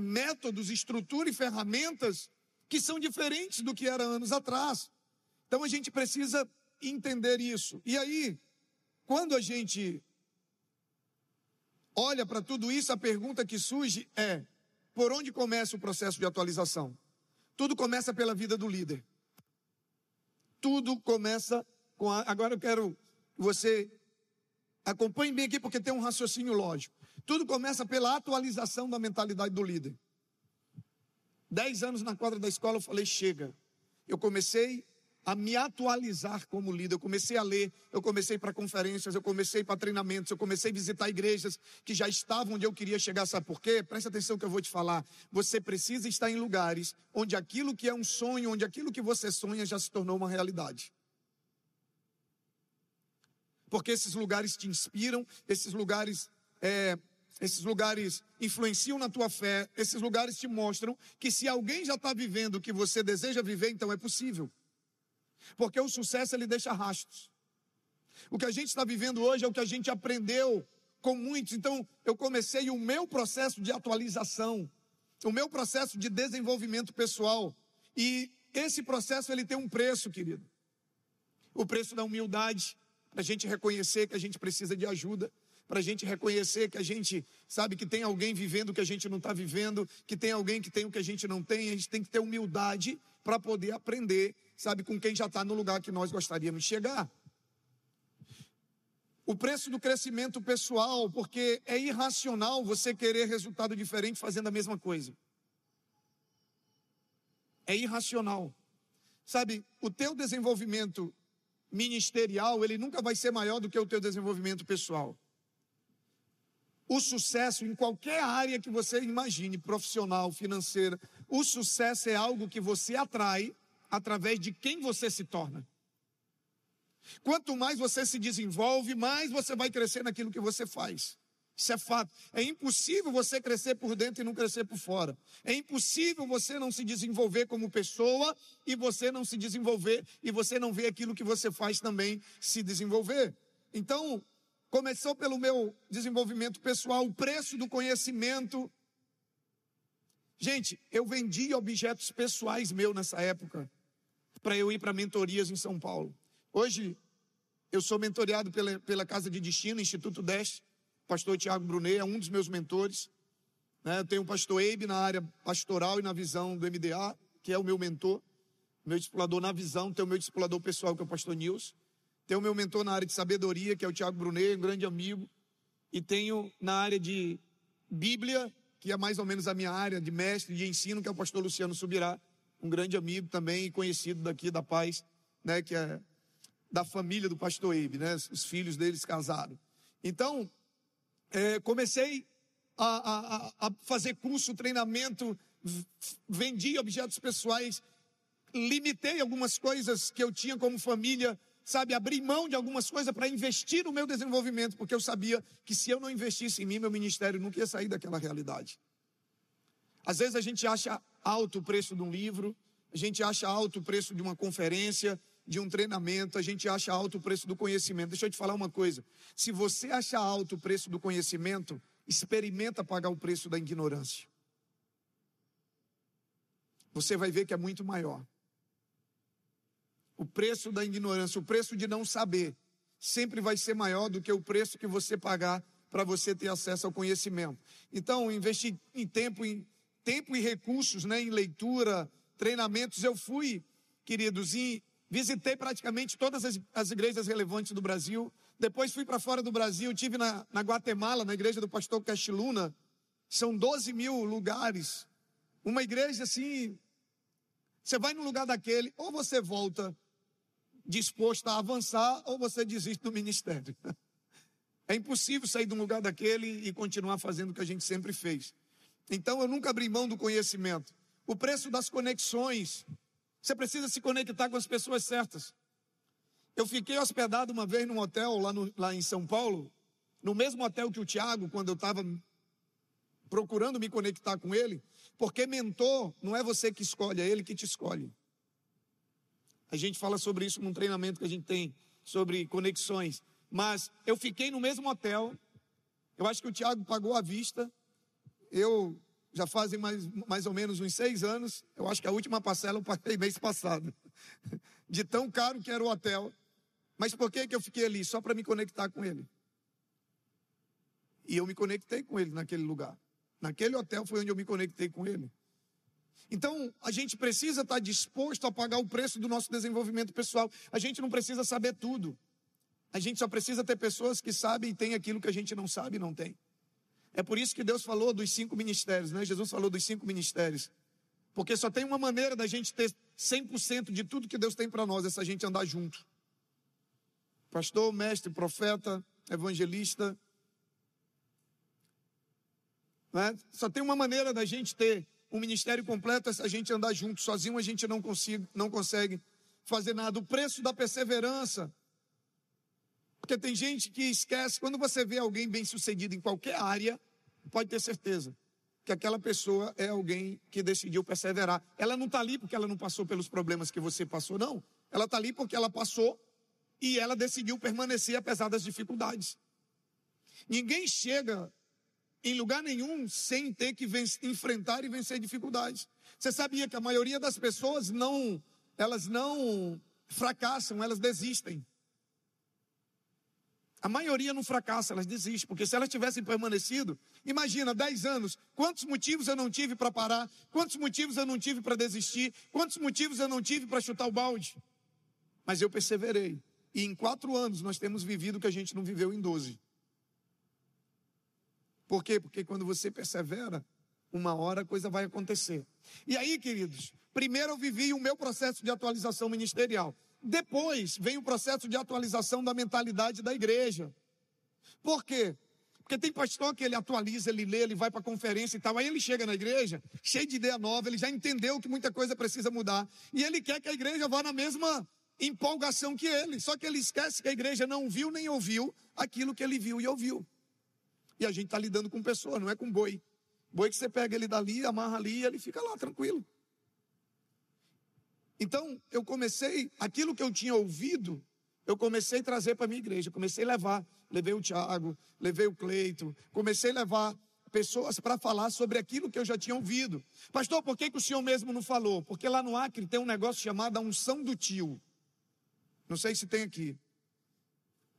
métodos, estrutura e ferramentas que são diferentes do que era anos atrás. Então a gente precisa entender isso. E aí, quando a gente olha para tudo isso, a pergunta que surge é: por onde começa o processo de atualização? Tudo começa pela vida do líder. Tudo começa com a... Agora eu quero que você acompanhe bem aqui, porque tem um raciocínio lógico. Tudo começa pela atualização da mentalidade do líder. Dez anos na quadra da escola eu falei, chega. Eu comecei a me atualizar como líder. Eu comecei a ler, eu comecei para conferências, eu comecei para treinamentos, eu comecei a visitar igrejas que já estavam onde eu queria chegar. Sabe por quê? Presta atenção que eu vou te falar. Você precisa estar em lugares onde aquilo que é um sonho, onde aquilo que você sonha já se tornou uma realidade. Porque esses lugares te inspiram, esses lugares é, esses lugares influenciam na tua fé, esses lugares te mostram que se alguém já está vivendo o que você deseja viver, então é possível. Porque o sucesso ele deixa rastros. O que a gente está vivendo hoje é o que a gente aprendeu com muitos. Então, eu comecei o meu processo de atualização, o meu processo de desenvolvimento pessoal. E esse processo ele tem um preço, querido. O preço da humildade, para a gente reconhecer que a gente precisa de ajuda para a gente reconhecer que a gente sabe que tem alguém vivendo o que a gente não está vivendo, que tem alguém que tem o que a gente não tem, a gente tem que ter humildade para poder aprender, sabe, com quem já está no lugar que nós gostaríamos de chegar. O preço do crescimento pessoal, porque é irracional você querer resultado diferente fazendo a mesma coisa. É irracional. Sabe, o teu desenvolvimento ministerial, ele nunca vai ser maior do que o teu desenvolvimento pessoal. O sucesso em qualquer área que você imagine, profissional, financeira, o sucesso é algo que você atrai através de quem você se torna. Quanto mais você se desenvolve, mais você vai crescer naquilo que você faz. Isso é fato. É impossível você crescer por dentro e não crescer por fora. É impossível você não se desenvolver como pessoa e você não se desenvolver e você não ver aquilo que você faz também se desenvolver. Então, começou pelo meu desenvolvimento pessoal, o preço do conhecimento. Gente, eu vendi objetos pessoais meus nessa época para eu ir para mentorias em São Paulo. Hoje, eu sou mentoreado pela, pela Casa de Destino, Instituto Deste. Pastor Tiago Brunet é um dos meus mentores. Né? Eu tenho o pastor Eibe na área pastoral e na visão do MDA, que é o meu mentor. Meu discipulador na visão, tem o meu discipulador pessoal, que é o pastor Nils. Tenho o meu mentor na área de sabedoria, que é o Tiago Brunet, um grande amigo. E tenho na área de Bíblia, que é mais ou menos a minha área de mestre de ensino, que é o pastor Luciano Subirá, um grande amigo também, conhecido daqui da Paz, né, que é da família do pastor Eibe, né? Os filhos deles casaram. Então, é, comecei a, a, a, fazer curso, treinamento, vendi objetos pessoais, limitei algumas coisas que eu tinha como família, sabe, abri mão de algumas coisas para investir no meu desenvolvimento, porque eu sabia que se eu não investisse em mim, meu ministério nunca ia sair daquela realidade. Às vezes a gente acha alto o preço de um livro, a gente acha alto o preço de uma conferência, de um treinamento, a gente acha alto o preço do conhecimento. Deixa eu te falar uma coisa. Se você acha alto o preço do conhecimento, experimenta pagar o preço da ignorância. Você vai ver que é muito maior. O preço da ignorância, o preço de não saber, sempre vai ser maior do que o preço que você pagar para você ter acesso ao conhecimento. Então, investir em tempo, em tempo e recursos, né, em leitura, treinamentos. Eu fui, queridos, em Visitei praticamente todas as, as igrejas relevantes do Brasil. Depois fui para fora do Brasil, tive na, na Guatemala, na igreja do pastor Castiluna. São 12 mil lugares. Uma igreja assim. Você vai no lugar daquele, ou você volta disposto a avançar, ou você desiste do ministério. É impossível sair de um lugar daquele e continuar fazendo o que a gente sempre fez. Então eu nunca abri mão do conhecimento. O preço das conexões você precisa se conectar com as pessoas certas. Eu fiquei hospedado uma vez num hotel lá, no, lá em São Paulo, no mesmo hotel que o Tiago, quando eu estava procurando me conectar com ele, porque mentor não é você que escolhe, é ele que te escolhe. A gente fala sobre isso num treinamento que a gente tem sobre conexões. Mas eu fiquei no mesmo hotel. Eu acho que o Tiago pagou à vista. Eu já fazem mais, mais ou menos uns seis anos. Eu acho que a última parcela eu paguei mês passado. De tão caro que era o hotel. Mas por que, que eu fiquei ali? Só para me conectar com ele. E eu me conectei com ele naquele lugar. Naquele hotel foi onde eu me conectei com ele. Então, a gente precisa estar disposto a pagar o preço do nosso desenvolvimento pessoal. A gente não precisa saber tudo. A gente só precisa ter pessoas que sabem e têm aquilo que a gente não sabe e não tem. É por isso que Deus falou dos cinco ministérios, né? Jesus falou dos cinco ministérios. Porque só tem uma maneira da gente ter 100% de tudo que Deus tem para nós, é se a gente andar junto. Pastor, mestre, profeta, evangelista. Né? Só tem uma maneira da gente ter um ministério completo, é se a gente andar junto. Sozinho a gente não, consiga, não consegue fazer nada. O preço da perseverança. Porque tem gente que esquece, quando você vê alguém bem sucedido em qualquer área, pode ter certeza que aquela pessoa é alguém que decidiu perseverar. Ela não está ali porque ela não passou pelos problemas que você passou, não. Ela está ali porque ela passou e ela decidiu permanecer apesar das dificuldades. Ninguém chega em lugar nenhum sem ter que enfrentar e vencer dificuldades. Você sabia que a maioria das pessoas não, elas não fracassam, elas desistem. A maioria não fracassa, elas desistem, porque se elas tivessem permanecido, imagina, 10 anos, quantos motivos eu não tive para parar, quantos motivos eu não tive para desistir, quantos motivos eu não tive para chutar o balde. Mas eu perseverei. E em quatro anos nós temos vivido o que a gente não viveu em doze. Por quê? Porque quando você persevera, uma hora a coisa vai acontecer. E aí, queridos, primeiro eu vivi o meu processo de atualização ministerial. Depois vem o processo de atualização da mentalidade da igreja. Por quê? Porque tem pastor que ele atualiza, ele lê, ele vai para conferência e tal. Aí ele chega na igreja, cheio de ideia nova, ele já entendeu que muita coisa precisa mudar. E ele quer que a igreja vá na mesma empolgação que ele. Só que ele esquece que a igreja não viu nem ouviu aquilo que ele viu e ouviu. E a gente está lidando com pessoa, não é com boi. Boi que você pega ele dali, amarra ali e ele fica lá tranquilo. Então, eu comecei, aquilo que eu tinha ouvido, eu comecei a trazer para a minha igreja, comecei a levar levei o Tiago, levei o Cleito, comecei a levar pessoas para falar sobre aquilo que eu já tinha ouvido. Pastor, por que, que o senhor mesmo não falou? Porque lá no Acre tem um negócio chamado a unção do tio. Não sei se tem aqui.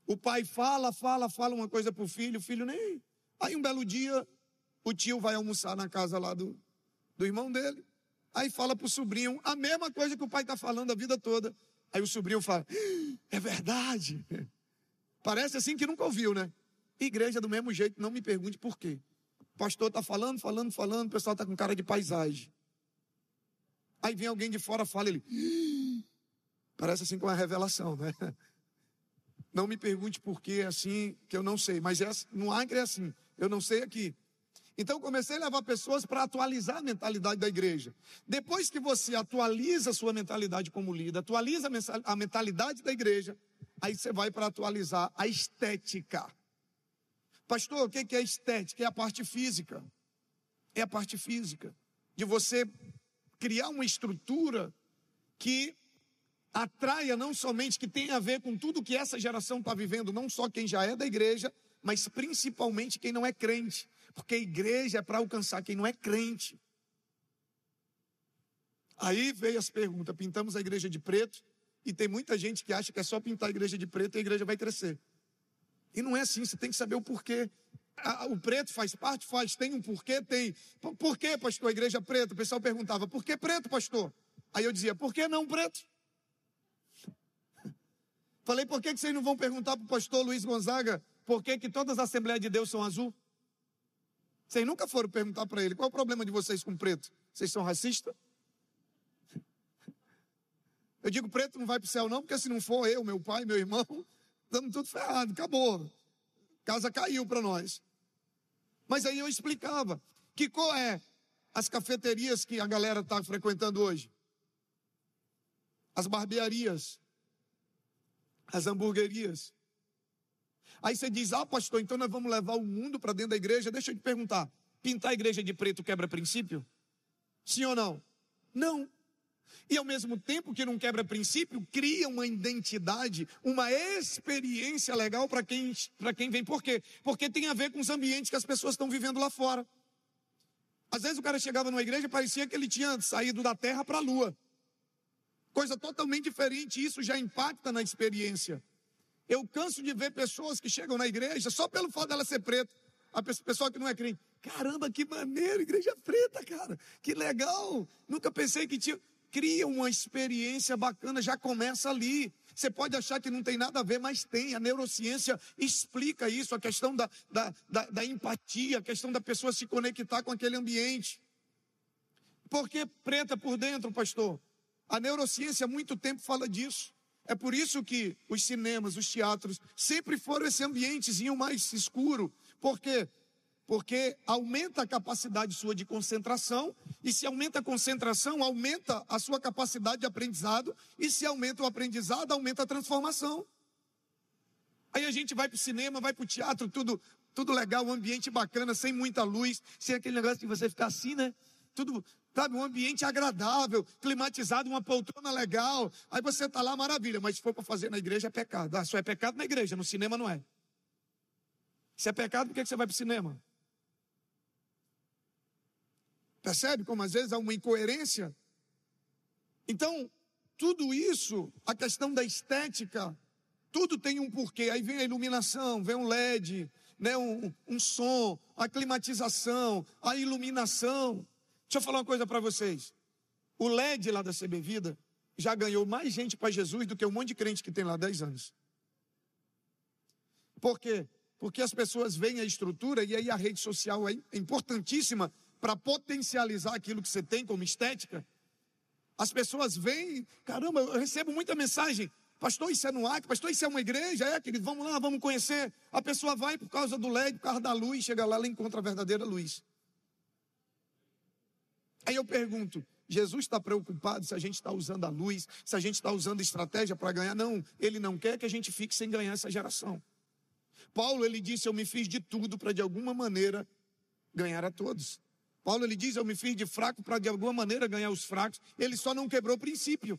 O pai fala, fala, fala uma coisa para o filho, o filho nem. Aí um belo dia, o tio vai almoçar na casa lá do, do irmão dele. Aí fala para o sobrinho a mesma coisa que o pai está falando a vida toda. Aí o sobrinho fala: É verdade. Parece assim que nunca ouviu, né? Igreja do mesmo jeito, não me pergunte por quê. O pastor está falando, falando, falando, o pessoal está com cara de paisagem. Aí vem alguém de fora, fala ele. Parece assim com uma revelação, né? Não me pergunte por quê, assim, que eu não sei. Mas é, no Acre é assim, eu não sei aqui. Então comecei a levar pessoas para atualizar a mentalidade da igreja. Depois que você atualiza a sua mentalidade como líder, atualiza a mentalidade da igreja, Aí você vai para atualizar a estética. Pastor, o que é estética? É a parte física. É a parte física. De você criar uma estrutura que atraia não somente, que tenha a ver com tudo que essa geração está vivendo, não só quem já é da igreja, mas principalmente quem não é crente. Porque a igreja é para alcançar quem não é crente. Aí veio as perguntas: pintamos a igreja de preto, e tem muita gente que acha que é só pintar a igreja de preto e a igreja vai crescer. E não é assim, você tem que saber o porquê. O preto faz parte? Faz. Tem um porquê? Tem. Por que, pastor, a igreja preta? O pessoal perguntava, por que preto, pastor? Aí eu dizia, por que não preto? Falei, por que vocês não vão perguntar para o pastor Luiz Gonzaga por que, que todas as Assembleias de Deus são azul? Vocês nunca foram perguntar para ele, qual é o problema de vocês com preto? Vocês são racistas? Eu digo, preto não vai para o céu, não, porque se não for eu, meu pai, meu irmão, estamos tudo ferrado, acabou. Casa caiu para nós. Mas aí eu explicava que qual é as cafeterias que a galera está frequentando hoje? As barbearias, as hamburguerias. Aí você diz, ah, pastor, então nós vamos levar o mundo para dentro da igreja. Deixa eu te perguntar: pintar a igreja de preto quebra princípio? Sim ou não? Não. E ao mesmo tempo que não quebra princípio, cria uma identidade, uma experiência legal para quem, quem vem. Por quê? Porque tem a ver com os ambientes que as pessoas estão vivendo lá fora. Às vezes o cara chegava numa igreja e parecia que ele tinha saído da terra para a lua. Coisa totalmente diferente, isso já impacta na experiência. Eu canso de ver pessoas que chegam na igreja só pelo fato dela ser preta. A pessoa que não é crente. Caramba, que maneiro, igreja preta, cara. Que legal. Nunca pensei que tinha cria uma experiência bacana, já começa ali. Você pode achar que não tem nada a ver, mas tem. A neurociência explica isso, a questão da, da, da, da empatia, a questão da pessoa se conectar com aquele ambiente. Por que preta por dentro, pastor? A neurociência há muito tempo fala disso. É por isso que os cinemas, os teatros, sempre foram esse ambientezinho mais escuro. Por quê? porque aumenta a capacidade sua de concentração, e se aumenta a concentração, aumenta a sua capacidade de aprendizado, e se aumenta o aprendizado, aumenta a transformação. Aí a gente vai para o cinema, vai para o teatro, tudo, tudo legal, um ambiente bacana, sem muita luz, sem aquele negócio de você ficar assim, né? Tudo, sabe, um ambiente agradável, climatizado, uma poltrona legal. Aí você está lá, maravilha, mas se for para fazer na igreja é pecado. Ah, só é pecado na igreja, no cinema não é. Se é pecado, por que você vai para o cinema? Percebe como às vezes há uma incoerência? Então, tudo isso, a questão da estética, tudo tem um porquê. Aí vem a iluminação, vem um LED, né, um, um som, a climatização, a iluminação. Deixa eu falar uma coisa para vocês. O LED lá da CB Vida já ganhou mais gente para Jesus do que um monte de crente que tem lá há 10 anos. Por quê? Porque as pessoas veem a estrutura e aí a rede social é importantíssima para potencializar aquilo que você tem como estética. As pessoas veem, caramba, eu recebo muita mensagem. Pastor, isso é no Acre, pastor, isso é uma igreja, é, querido, vamos lá, vamos conhecer. A pessoa vai por causa do LED, por causa da luz, chega lá, ela encontra a verdadeira luz. Aí eu pergunto, Jesus está preocupado se a gente está usando a luz, se a gente está usando estratégia para ganhar? Não, ele não quer que a gente fique sem ganhar essa geração. Paulo, ele disse, eu me fiz de tudo para de alguma maneira ganhar a todos. Paulo, ele diz, eu me fiz de fraco para de alguma maneira ganhar os fracos. Ele só não quebrou o princípio.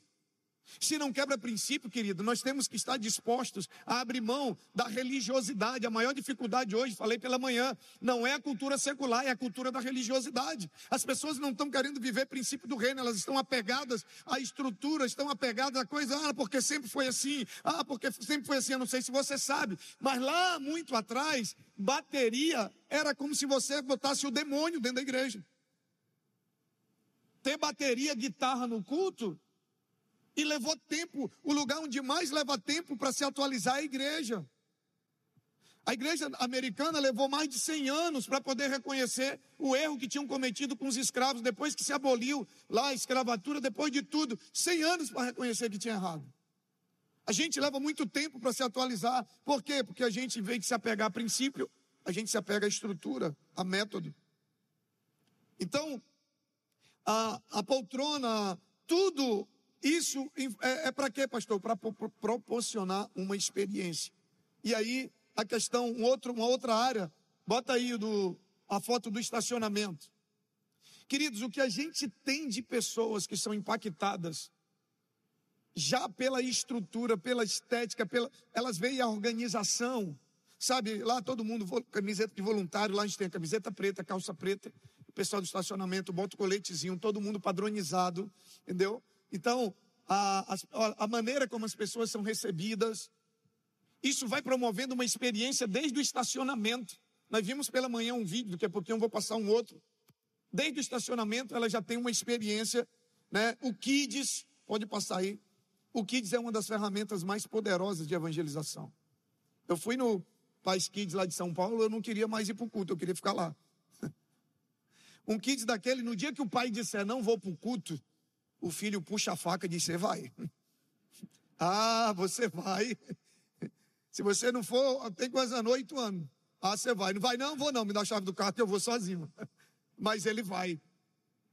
Se não quebra princípio, querido, nós temos que estar dispostos a abrir mão da religiosidade. A maior dificuldade hoje, falei pela manhã, não é a cultura secular, é a cultura da religiosidade. As pessoas não estão querendo viver princípio do reino, elas estão apegadas à estrutura, estão apegadas à coisa, ah, porque sempre foi assim, ah, porque sempre foi assim, eu não sei se você sabe, mas lá muito atrás, bateria era como se você botasse o demônio dentro da igreja. Ter bateria, guitarra no culto e levou tempo, o lugar onde mais leva tempo para se atualizar é a igreja. A igreja americana levou mais de 100 anos para poder reconhecer o erro que tinham cometido com os escravos, depois que se aboliu lá a escravatura, depois de tudo, 100 anos para reconhecer que tinha errado. A gente leva muito tempo para se atualizar. Por quê? Porque a gente, em vez de se apegar a princípio, a gente se apega à estrutura, a método. Então, a, a poltrona, tudo isso é, é para quê, pastor? Para proporcionar uma experiência. E aí, a questão, um outro, uma outra área, bota aí do, a foto do estacionamento. Queridos, o que a gente tem de pessoas que são impactadas já pela estrutura, pela estética, pela, elas veem a organização, sabe? Lá todo mundo, camiseta de voluntário, lá a gente tem a camiseta preta, calça preta, o pessoal do estacionamento bota o coletezinho, todo mundo padronizado, entendeu? Então, a, a, a maneira como as pessoas são recebidas, isso vai promovendo uma experiência desde o estacionamento. Nós vimos pela manhã um vídeo, daqui a pouquinho eu vou passar um outro. Desde o estacionamento ela já tem uma experiência, né? O Kids, pode passar aí. O Kids é uma das ferramentas mais poderosas de evangelização. Eu fui no Pais Kids lá de São Paulo, eu não queria mais ir para o culto, eu queria ficar lá. Um Kids daquele, no dia que o pai disser não vou para o culto, o filho puxa a faca e diz: Você vai. ah, você vai. Se você não for, tem quase anos, oito anos. Ah, você vai. Não vai, não, vou não. Me dá a chave do carro que eu vou sozinho. Mas ele vai.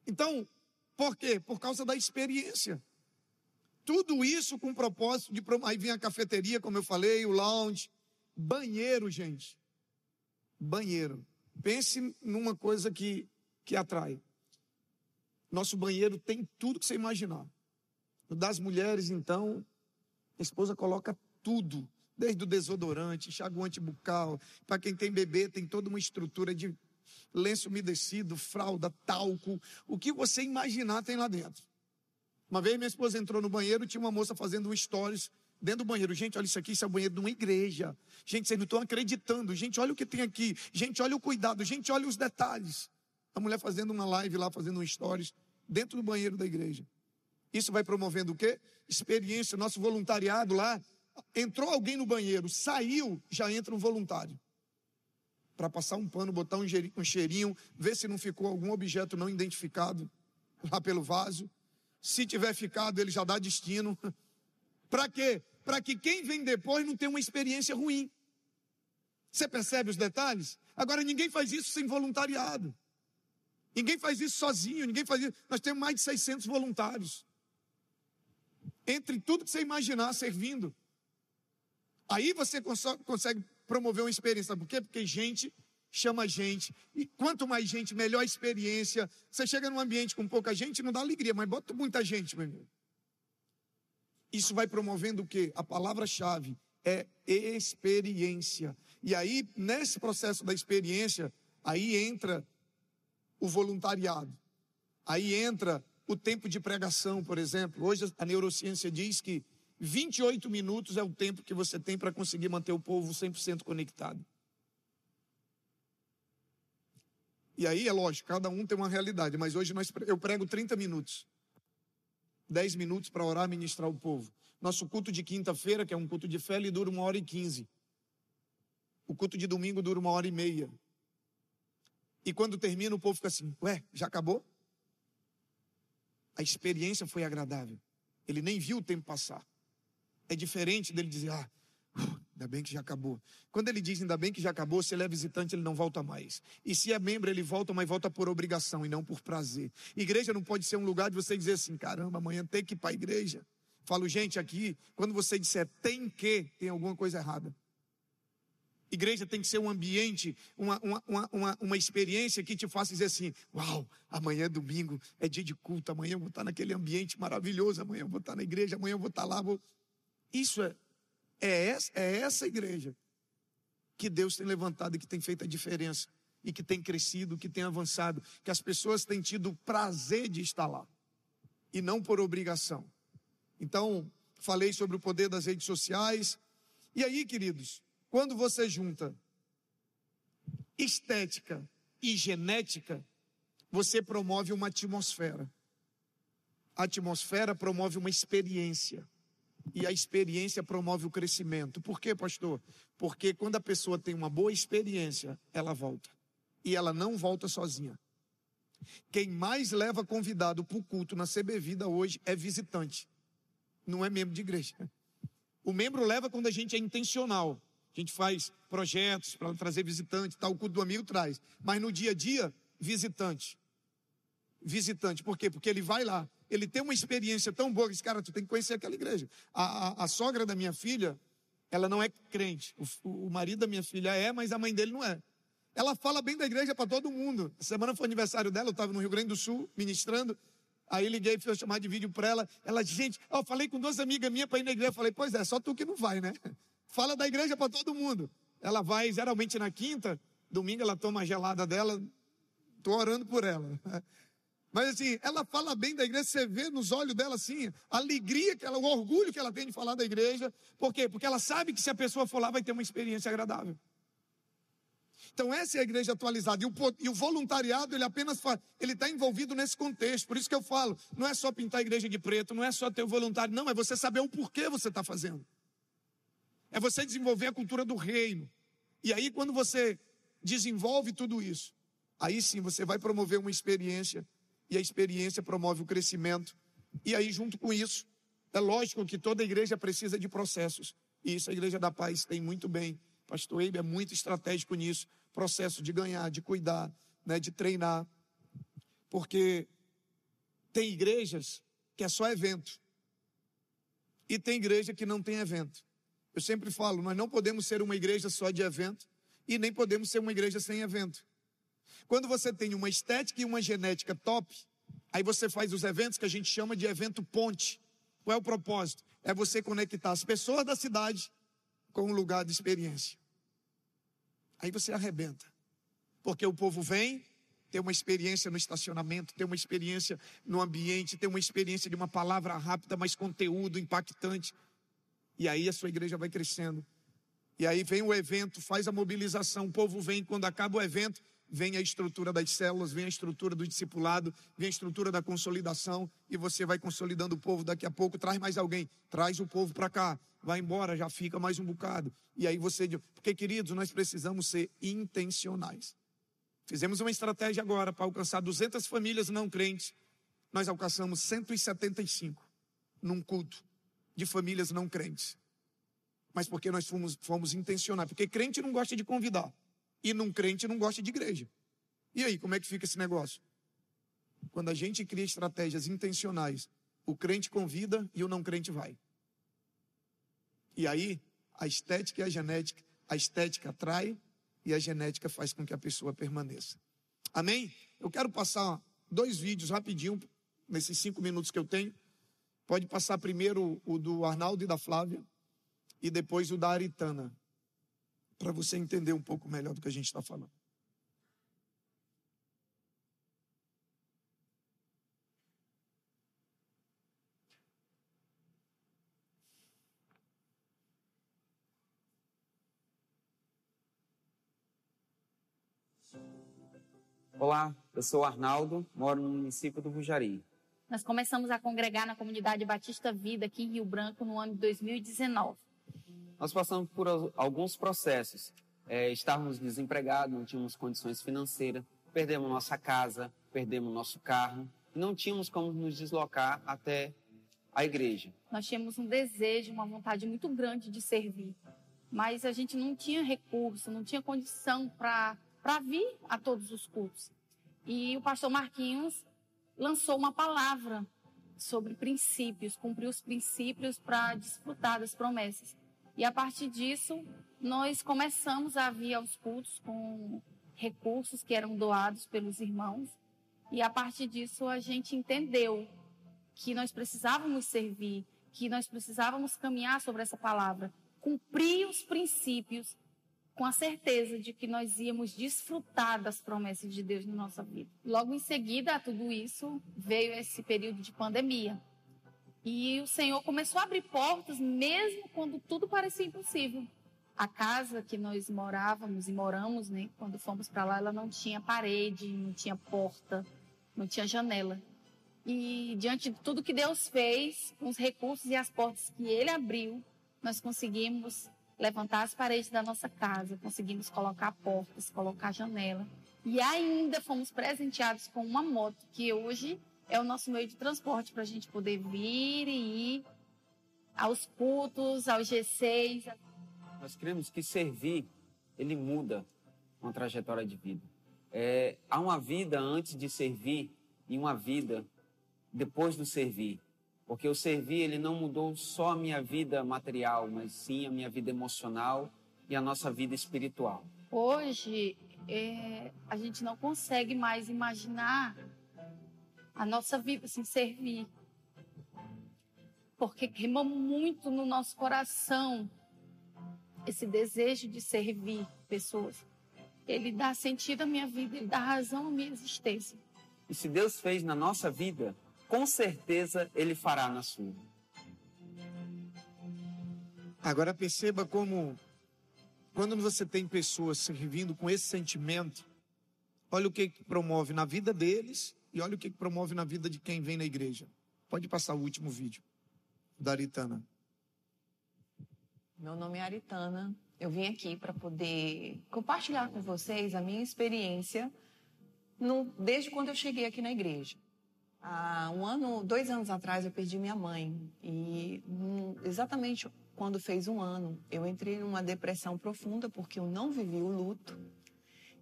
Então, por quê? Por causa da experiência. Tudo isso com o propósito de. Aí vem a cafeteria, como eu falei, o lounge. Banheiro, gente. Banheiro. Pense numa coisa que, que atrai. Nosso banheiro tem tudo que você imaginar. Das mulheres, então, a esposa coloca tudo, desde o desodorante, enxaguante bucal. Para quem tem bebê, tem toda uma estrutura de lenço umedecido, fralda, talco. O que você imaginar tem lá dentro. Uma vez minha esposa entrou no banheiro, tinha uma moça fazendo um stories dentro do banheiro. Gente, olha isso aqui, isso é o banheiro de uma igreja. Gente, vocês não estão acreditando. Gente, olha o que tem aqui. Gente, olha o cuidado. Gente, olha os detalhes. A mulher fazendo uma live lá, fazendo um stories dentro do banheiro da igreja. Isso vai promovendo o quê? Experiência, nosso voluntariado lá. Entrou alguém no banheiro, saiu, já entra um voluntário. Para passar um pano, botar um cheirinho, ver se não ficou algum objeto não identificado lá pelo vaso. Se tiver ficado, ele já dá destino. Para quê? Para que quem vem depois não tenha uma experiência ruim. Você percebe os detalhes? Agora, ninguém faz isso sem voluntariado. Ninguém faz isso sozinho, ninguém faz isso. Nós temos mais de 600 voluntários. Entre tudo que você imaginar servindo. Aí você consegue promover uma experiência. Por quê? Porque gente chama gente. E quanto mais gente, melhor experiência. Você chega num ambiente com pouca gente, não dá alegria, mas bota muita gente, meu irmão. Isso vai promovendo o quê? A palavra-chave é experiência. E aí, nesse processo da experiência, aí entra o voluntariado. Aí entra o tempo de pregação, por exemplo. Hoje a neurociência diz que 28 minutos é o tempo que você tem para conseguir manter o povo 100% conectado. E aí é lógico, cada um tem uma realidade, mas hoje nós, eu prego 30 minutos. 10 minutos para orar ministrar o povo. Nosso culto de quinta-feira, que é um culto de fé, ele dura uma hora e quinze. O culto de domingo dura uma hora e meia. E quando termina, o povo fica assim: Ué, já acabou? A experiência foi agradável. Ele nem viu o tempo passar. É diferente dele dizer: Ah, ainda bem que já acabou. Quando ele diz ainda bem que já acabou, se ele é visitante, ele não volta mais. E se é membro, ele volta, mas volta por obrigação e não por prazer. Igreja não pode ser um lugar de você dizer assim: caramba, amanhã tem que ir para a igreja. Falo, gente, aqui, quando você disser tem que, tem alguma coisa errada. Igreja tem que ser um ambiente, uma, uma, uma, uma, experiência que te faça dizer assim: Uau, amanhã é domingo, é dia de culto, amanhã eu vou estar naquele ambiente maravilhoso, amanhã eu vou estar na igreja, amanhã eu vou estar lá. Vou... Isso é, é, essa, é essa igreja que Deus tem levantado e que tem feito a diferença, e que tem crescido, que tem avançado, que as pessoas têm tido o prazer de estar lá, e não por obrigação. Então, falei sobre o poder das redes sociais. E aí, queridos, quando você junta estética e genética, você promove uma atmosfera. A atmosfera promove uma experiência. E a experiência promove o crescimento. Por quê, pastor? Porque quando a pessoa tem uma boa experiência, ela volta. E ela não volta sozinha. Quem mais leva convidado para o culto na CB Vida hoje é visitante. Não é membro de igreja. O membro leva quando a gente é intencional. A gente faz projetos para trazer visitante, tal, o culto do amigo traz. Mas no dia a dia, visitante. Visitante. Por quê? Porque ele vai lá, ele tem uma experiência tão boa esse cara, tu tem que conhecer aquela igreja. A, a, a sogra da minha filha, ela não é crente. O, o, marido da minha filha é, mas a mãe dele não é. Ela fala bem da igreja para todo mundo. Semana foi aniversário dela, eu estava no Rio Grande do Sul ministrando. Aí liguei, fiz chamar de vídeo para ela. Ela gente, ó, falei com duas amigas minhas para ir na igreja. Eu falei, pois é, só tu que não vai, né? Fala da igreja para todo mundo. Ela vai geralmente na quinta, domingo ela toma a gelada dela. Estou orando por ela. Mas assim, ela fala bem da igreja, você vê nos olhos dela assim, a alegria que ela, o orgulho que ela tem de falar da igreja. Por quê? Porque ela sabe que se a pessoa for lá vai ter uma experiência agradável. Então essa é a igreja atualizada. E o, e o voluntariado, ele apenas faz, ele está envolvido nesse contexto. Por isso que eu falo, não é só pintar a igreja de preto, não é só ter o voluntário, não, é você saber o porquê você está fazendo. É você desenvolver a cultura do reino. E aí, quando você desenvolve tudo isso, aí sim você vai promover uma experiência. E a experiência promove o crescimento. E aí, junto com isso, é lógico que toda igreja precisa de processos. E isso a Igreja da Paz tem muito bem. Pastor Eibe é muito estratégico nisso. Processo de ganhar, de cuidar, né, de treinar. Porque tem igrejas que é só evento. E tem igreja que não tem evento. Eu sempre falo, nós não podemos ser uma igreja só de evento e nem podemos ser uma igreja sem evento. Quando você tem uma estética e uma genética top, aí você faz os eventos que a gente chama de evento ponte. Qual é o propósito? É você conectar as pessoas da cidade com um lugar de experiência. Aí você arrebenta. Porque o povo vem, tem uma experiência no estacionamento, tem uma experiência no ambiente, tem uma experiência de uma palavra rápida, mas conteúdo impactante. E aí a sua igreja vai crescendo. E aí vem o evento, faz a mobilização, o povo vem, quando acaba o evento, vem a estrutura das células, vem a estrutura do discipulado, vem a estrutura da consolidação, e você vai consolidando o povo. Daqui a pouco traz mais alguém, traz o povo para cá, vai embora, já fica mais um bocado. E aí você. Porque, queridos, nós precisamos ser intencionais. Fizemos uma estratégia agora para alcançar 200 famílias não crentes. Nós alcançamos 175 num culto de famílias não crentes. Mas porque nós fomos, fomos intencionais. Porque crente não gosta de convidar. E não crente não gosta de igreja. E aí, como é que fica esse negócio? Quando a gente cria estratégias intencionais, o crente convida e o não crente vai. E aí, a estética e a genética, a estética atrai e a genética faz com que a pessoa permaneça. Amém? Eu quero passar dois vídeos rapidinho, nesses cinco minutos que eu tenho, Pode passar primeiro o do Arnaldo e da Flávia e depois o da Aritana, para você entender um pouco melhor do que a gente está falando. Olá, eu sou Arnaldo, moro no município do Bujari. Nós começamos a congregar na comunidade Batista Vida aqui em Rio Branco no ano de 2019. Nós passamos por alguns processos. é, estávamos desempregados, não tínhamos condições financeiras, perdemos nossa casa, perdemos nosso carro, e não tínhamos como nos deslocar até a igreja. Nós tínhamos um desejo, uma vontade muito grande de servir, mas a gente não tinha recurso, não tinha condição para vir a todos os cultos. E o pastor Marquinhos lançou uma palavra sobre princípios, cumprir os princípios para desfrutar das promessas. E a partir disso, nós começamos a vir aos cultos com recursos que eram doados pelos irmãos. E a partir disso, a gente entendeu que nós precisávamos servir, que nós precisávamos caminhar sobre essa palavra, cumprir os princípios com a certeza de que nós íamos desfrutar das promessas de Deus na nossa vida. Logo em seguida a tudo isso, veio esse período de pandemia. E o Senhor começou a abrir portas, mesmo quando tudo parecia impossível. A casa que nós morávamos e moramos, né, quando fomos para lá, ela não tinha parede, não tinha porta, não tinha janela. E diante de tudo que Deus fez, com os recursos e as portas que Ele abriu, nós conseguimos levantar as paredes da nossa casa, conseguimos colocar portas, colocar janela. E ainda fomos presenteados com uma moto, que hoje é o nosso meio de transporte para a gente poder vir e ir aos cultos, aos G6. Nós cremos que servir, ele muda uma trajetória de vida. É, há uma vida antes de servir e uma vida depois do servir. Porque o servir, ele não mudou só a minha vida material, mas sim a minha vida emocional e a nossa vida espiritual. Hoje, é, a gente não consegue mais imaginar a nossa vida sem servir. Porque queima muito no nosso coração esse desejo de servir pessoas. Ele dá sentido à minha vida, ele dá razão à minha existência. E se Deus fez na nossa vida, com certeza ele fará na sua. Agora perceba como, quando você tem pessoas servindo com esse sentimento, olha o que promove na vida deles e olha o que promove na vida de quem vem na igreja. Pode passar o último vídeo da Aritana. Meu nome é Aritana. Eu vim aqui para poder compartilhar com vocês a minha experiência no, desde quando eu cheguei aqui na igreja. Há um ano, dois anos atrás, eu perdi minha mãe. E um, exatamente quando fez um ano, eu entrei numa depressão profunda porque eu não vivi o luto.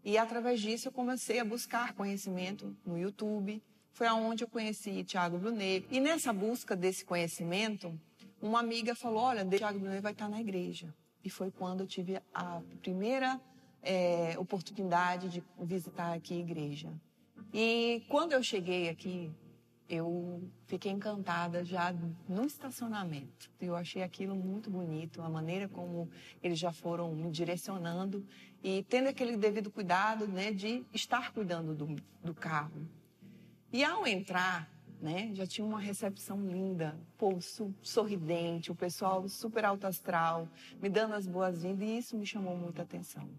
E através disso eu comecei a buscar conhecimento no YouTube. Foi aonde eu conheci Tiago Brunet. E nessa busca desse conhecimento, uma amiga falou: Olha, Tiago Brunet vai estar na igreja. E foi quando eu tive a primeira é, oportunidade de visitar aqui a igreja. E quando eu cheguei aqui, eu fiquei encantada já no estacionamento. Eu achei aquilo muito bonito, a maneira como eles já foram me direcionando e tendo aquele devido cuidado, né, de estar cuidando do, do carro. E ao entrar, né, já tinha uma recepção linda, pô, sorridente, o pessoal super alto astral, me dando as boas-vindas e isso me chamou muita atenção.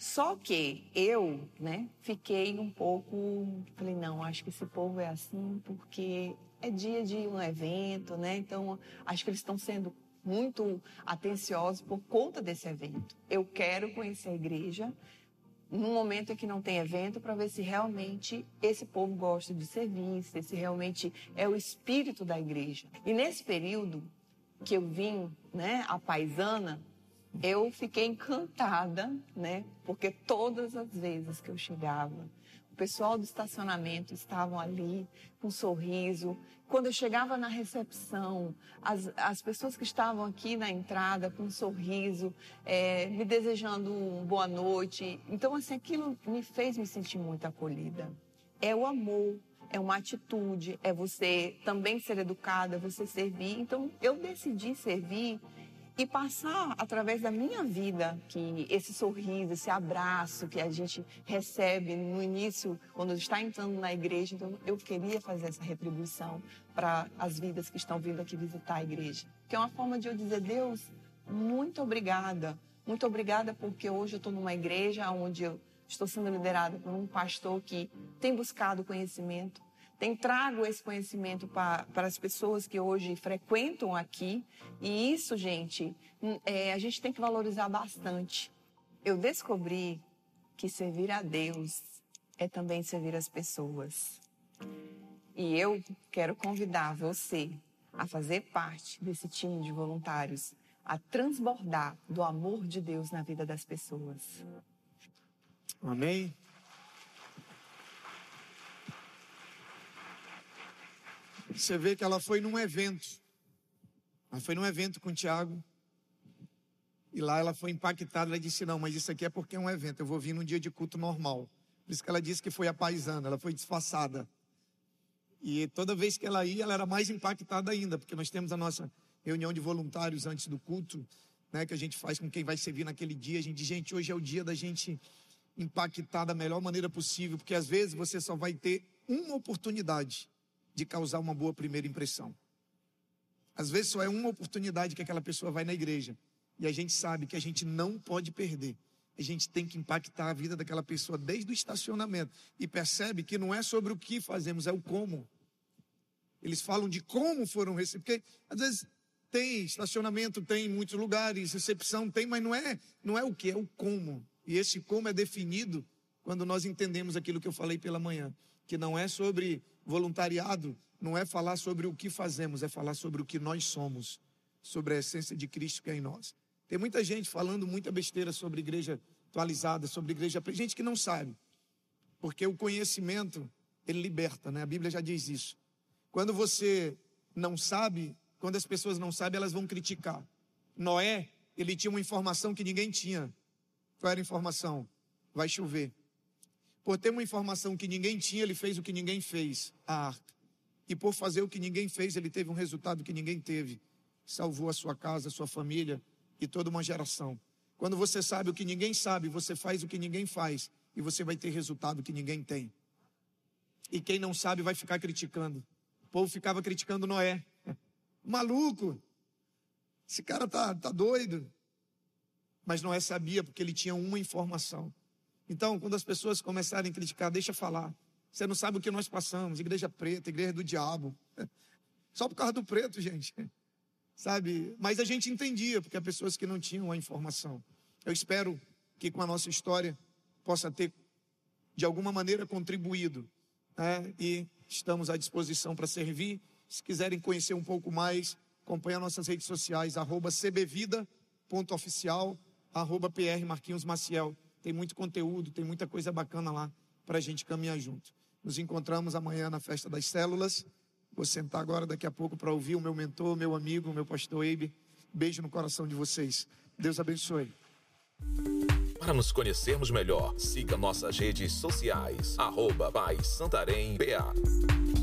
Só que eu, né, fiquei um pouco, falei, não, acho que esse povo é assim porque é dia de um evento, né? Então, acho que eles estão sendo muito atenciosos por conta desse evento. Eu quero conhecer a igreja num momento em que não tem evento para ver se realmente esse povo gosta de servir, se realmente é o espírito da igreja. E nesse período que eu vim, né, a paisana, eu fiquei encantada, né? Porque todas as vezes que eu chegava, o pessoal do estacionamento estavam ali com um sorriso. Quando eu chegava na recepção, as, as pessoas que estavam aqui na entrada com um sorriso, é, me desejando uma boa noite. Então, assim, aquilo me fez me sentir muito acolhida. É o amor, é uma atitude, é você também ser educada, é você servir. Então, eu decidi servir e passar através da minha vida que esse sorriso, esse abraço que a gente recebe no início, quando está entrando na igreja, então eu queria fazer essa retribuição para as vidas que estão vindo aqui visitar a igreja. Que é uma forma de eu dizer, Deus, muito obrigada. Muito obrigada porque hoje eu estou numa igreja onde eu estou sendo liderada por um pastor que tem buscado conhecimento, tem trago esse conhecimento para as pessoas que hoje frequentam aqui. E isso, gente, hum, é, a gente tem que valorizar bastante. eu descobri que servir a Deus é também servir as pessoas. E eu quero convidar você a fazer parte desse time de voluntários, a transbordar do amor de Deus na vida das pessoas. Amém? Você vê que ela foi num evento. Ela foi num evento com o Tiago. E lá ela foi impactada. Ela disse: Não, mas isso aqui é porque é um evento. Eu vou vir num dia de culto normal. Por isso que ela disse que foi a paisana. Ela foi disfarçada. E toda vez que ela ia, ela era mais impactada ainda, porque nós temos a nossa reunião de voluntários antes do culto, né, que a gente faz com quem vai servir naquele dia. A gente diz, gente, hoje é o dia da gente impactar da melhor maneira possível, porque às vezes você só vai ter uma oportunidade de causar uma boa primeira impressão. Às vezes só é uma oportunidade que aquela pessoa vai na igreja. E a gente sabe que a gente não pode perder. A gente tem que impactar a vida daquela pessoa desde o estacionamento. E percebe que não é sobre o que fazemos, é o como. Eles falam de como foram recebidos. Porque às vezes tem estacionamento, tem em muitos lugares, recepção tem, mas não é, não é o que, é o como. E esse como é definido quando nós entendemos aquilo que eu falei pela manhã, que não é sobre voluntariado, não é falar sobre o que fazemos, é falar sobre o que nós somos, sobre a essência de Cristo que é em nós. Tem muita gente falando muita besteira sobre igreja atualizada, sobre igreja, gente que não sabe. Porque o conhecimento, ele liberta, né? A Bíblia já diz isso. Quando você não sabe, quando as pessoas não sabem, elas vão criticar. Noé, ele tinha uma informação que ninguém tinha. Qual era a informação? Vai chover. Por ter uma informação que ninguém tinha, ele fez o que ninguém fez, a arca. E por fazer o que ninguém fez, ele teve um resultado que ninguém teve. Salvou a sua casa, a sua família e toda uma geração. Quando você sabe o que ninguém sabe, você faz o que ninguém faz e você vai ter resultado que ninguém tem. E quem não sabe vai ficar criticando. O povo ficava criticando Noé. Maluco! Esse cara tá, tá doido. Mas Noé sabia porque ele tinha uma informação. Então, quando as pessoas começarem a criticar, deixa falar. Você não sabe o que nós passamos, igreja preta, igreja do diabo. Só por causa do preto, gente. Sabe? Mas a gente entendia, porque há pessoas que não tinham a informação. Eu espero que com a nossa história possa ter, de alguma maneira, contribuído. Né? E estamos à disposição para servir. Se quiserem conhecer um pouco mais, acompanhe nossas redes sociais, arroba cbvida.oficial, arroba PR Marquinhos Maciel. Tem muito conteúdo, tem muita coisa bacana lá para a gente caminhar junto. Nos encontramos amanhã na festa das células. Vou sentar agora daqui a pouco para ouvir o meu mentor, meu amigo, meu pastor Eibe. Beijo no coração de vocês. Deus abençoe. Para nos conhecermos melhor, siga nossas redes sociais. Arroba Santarém BA.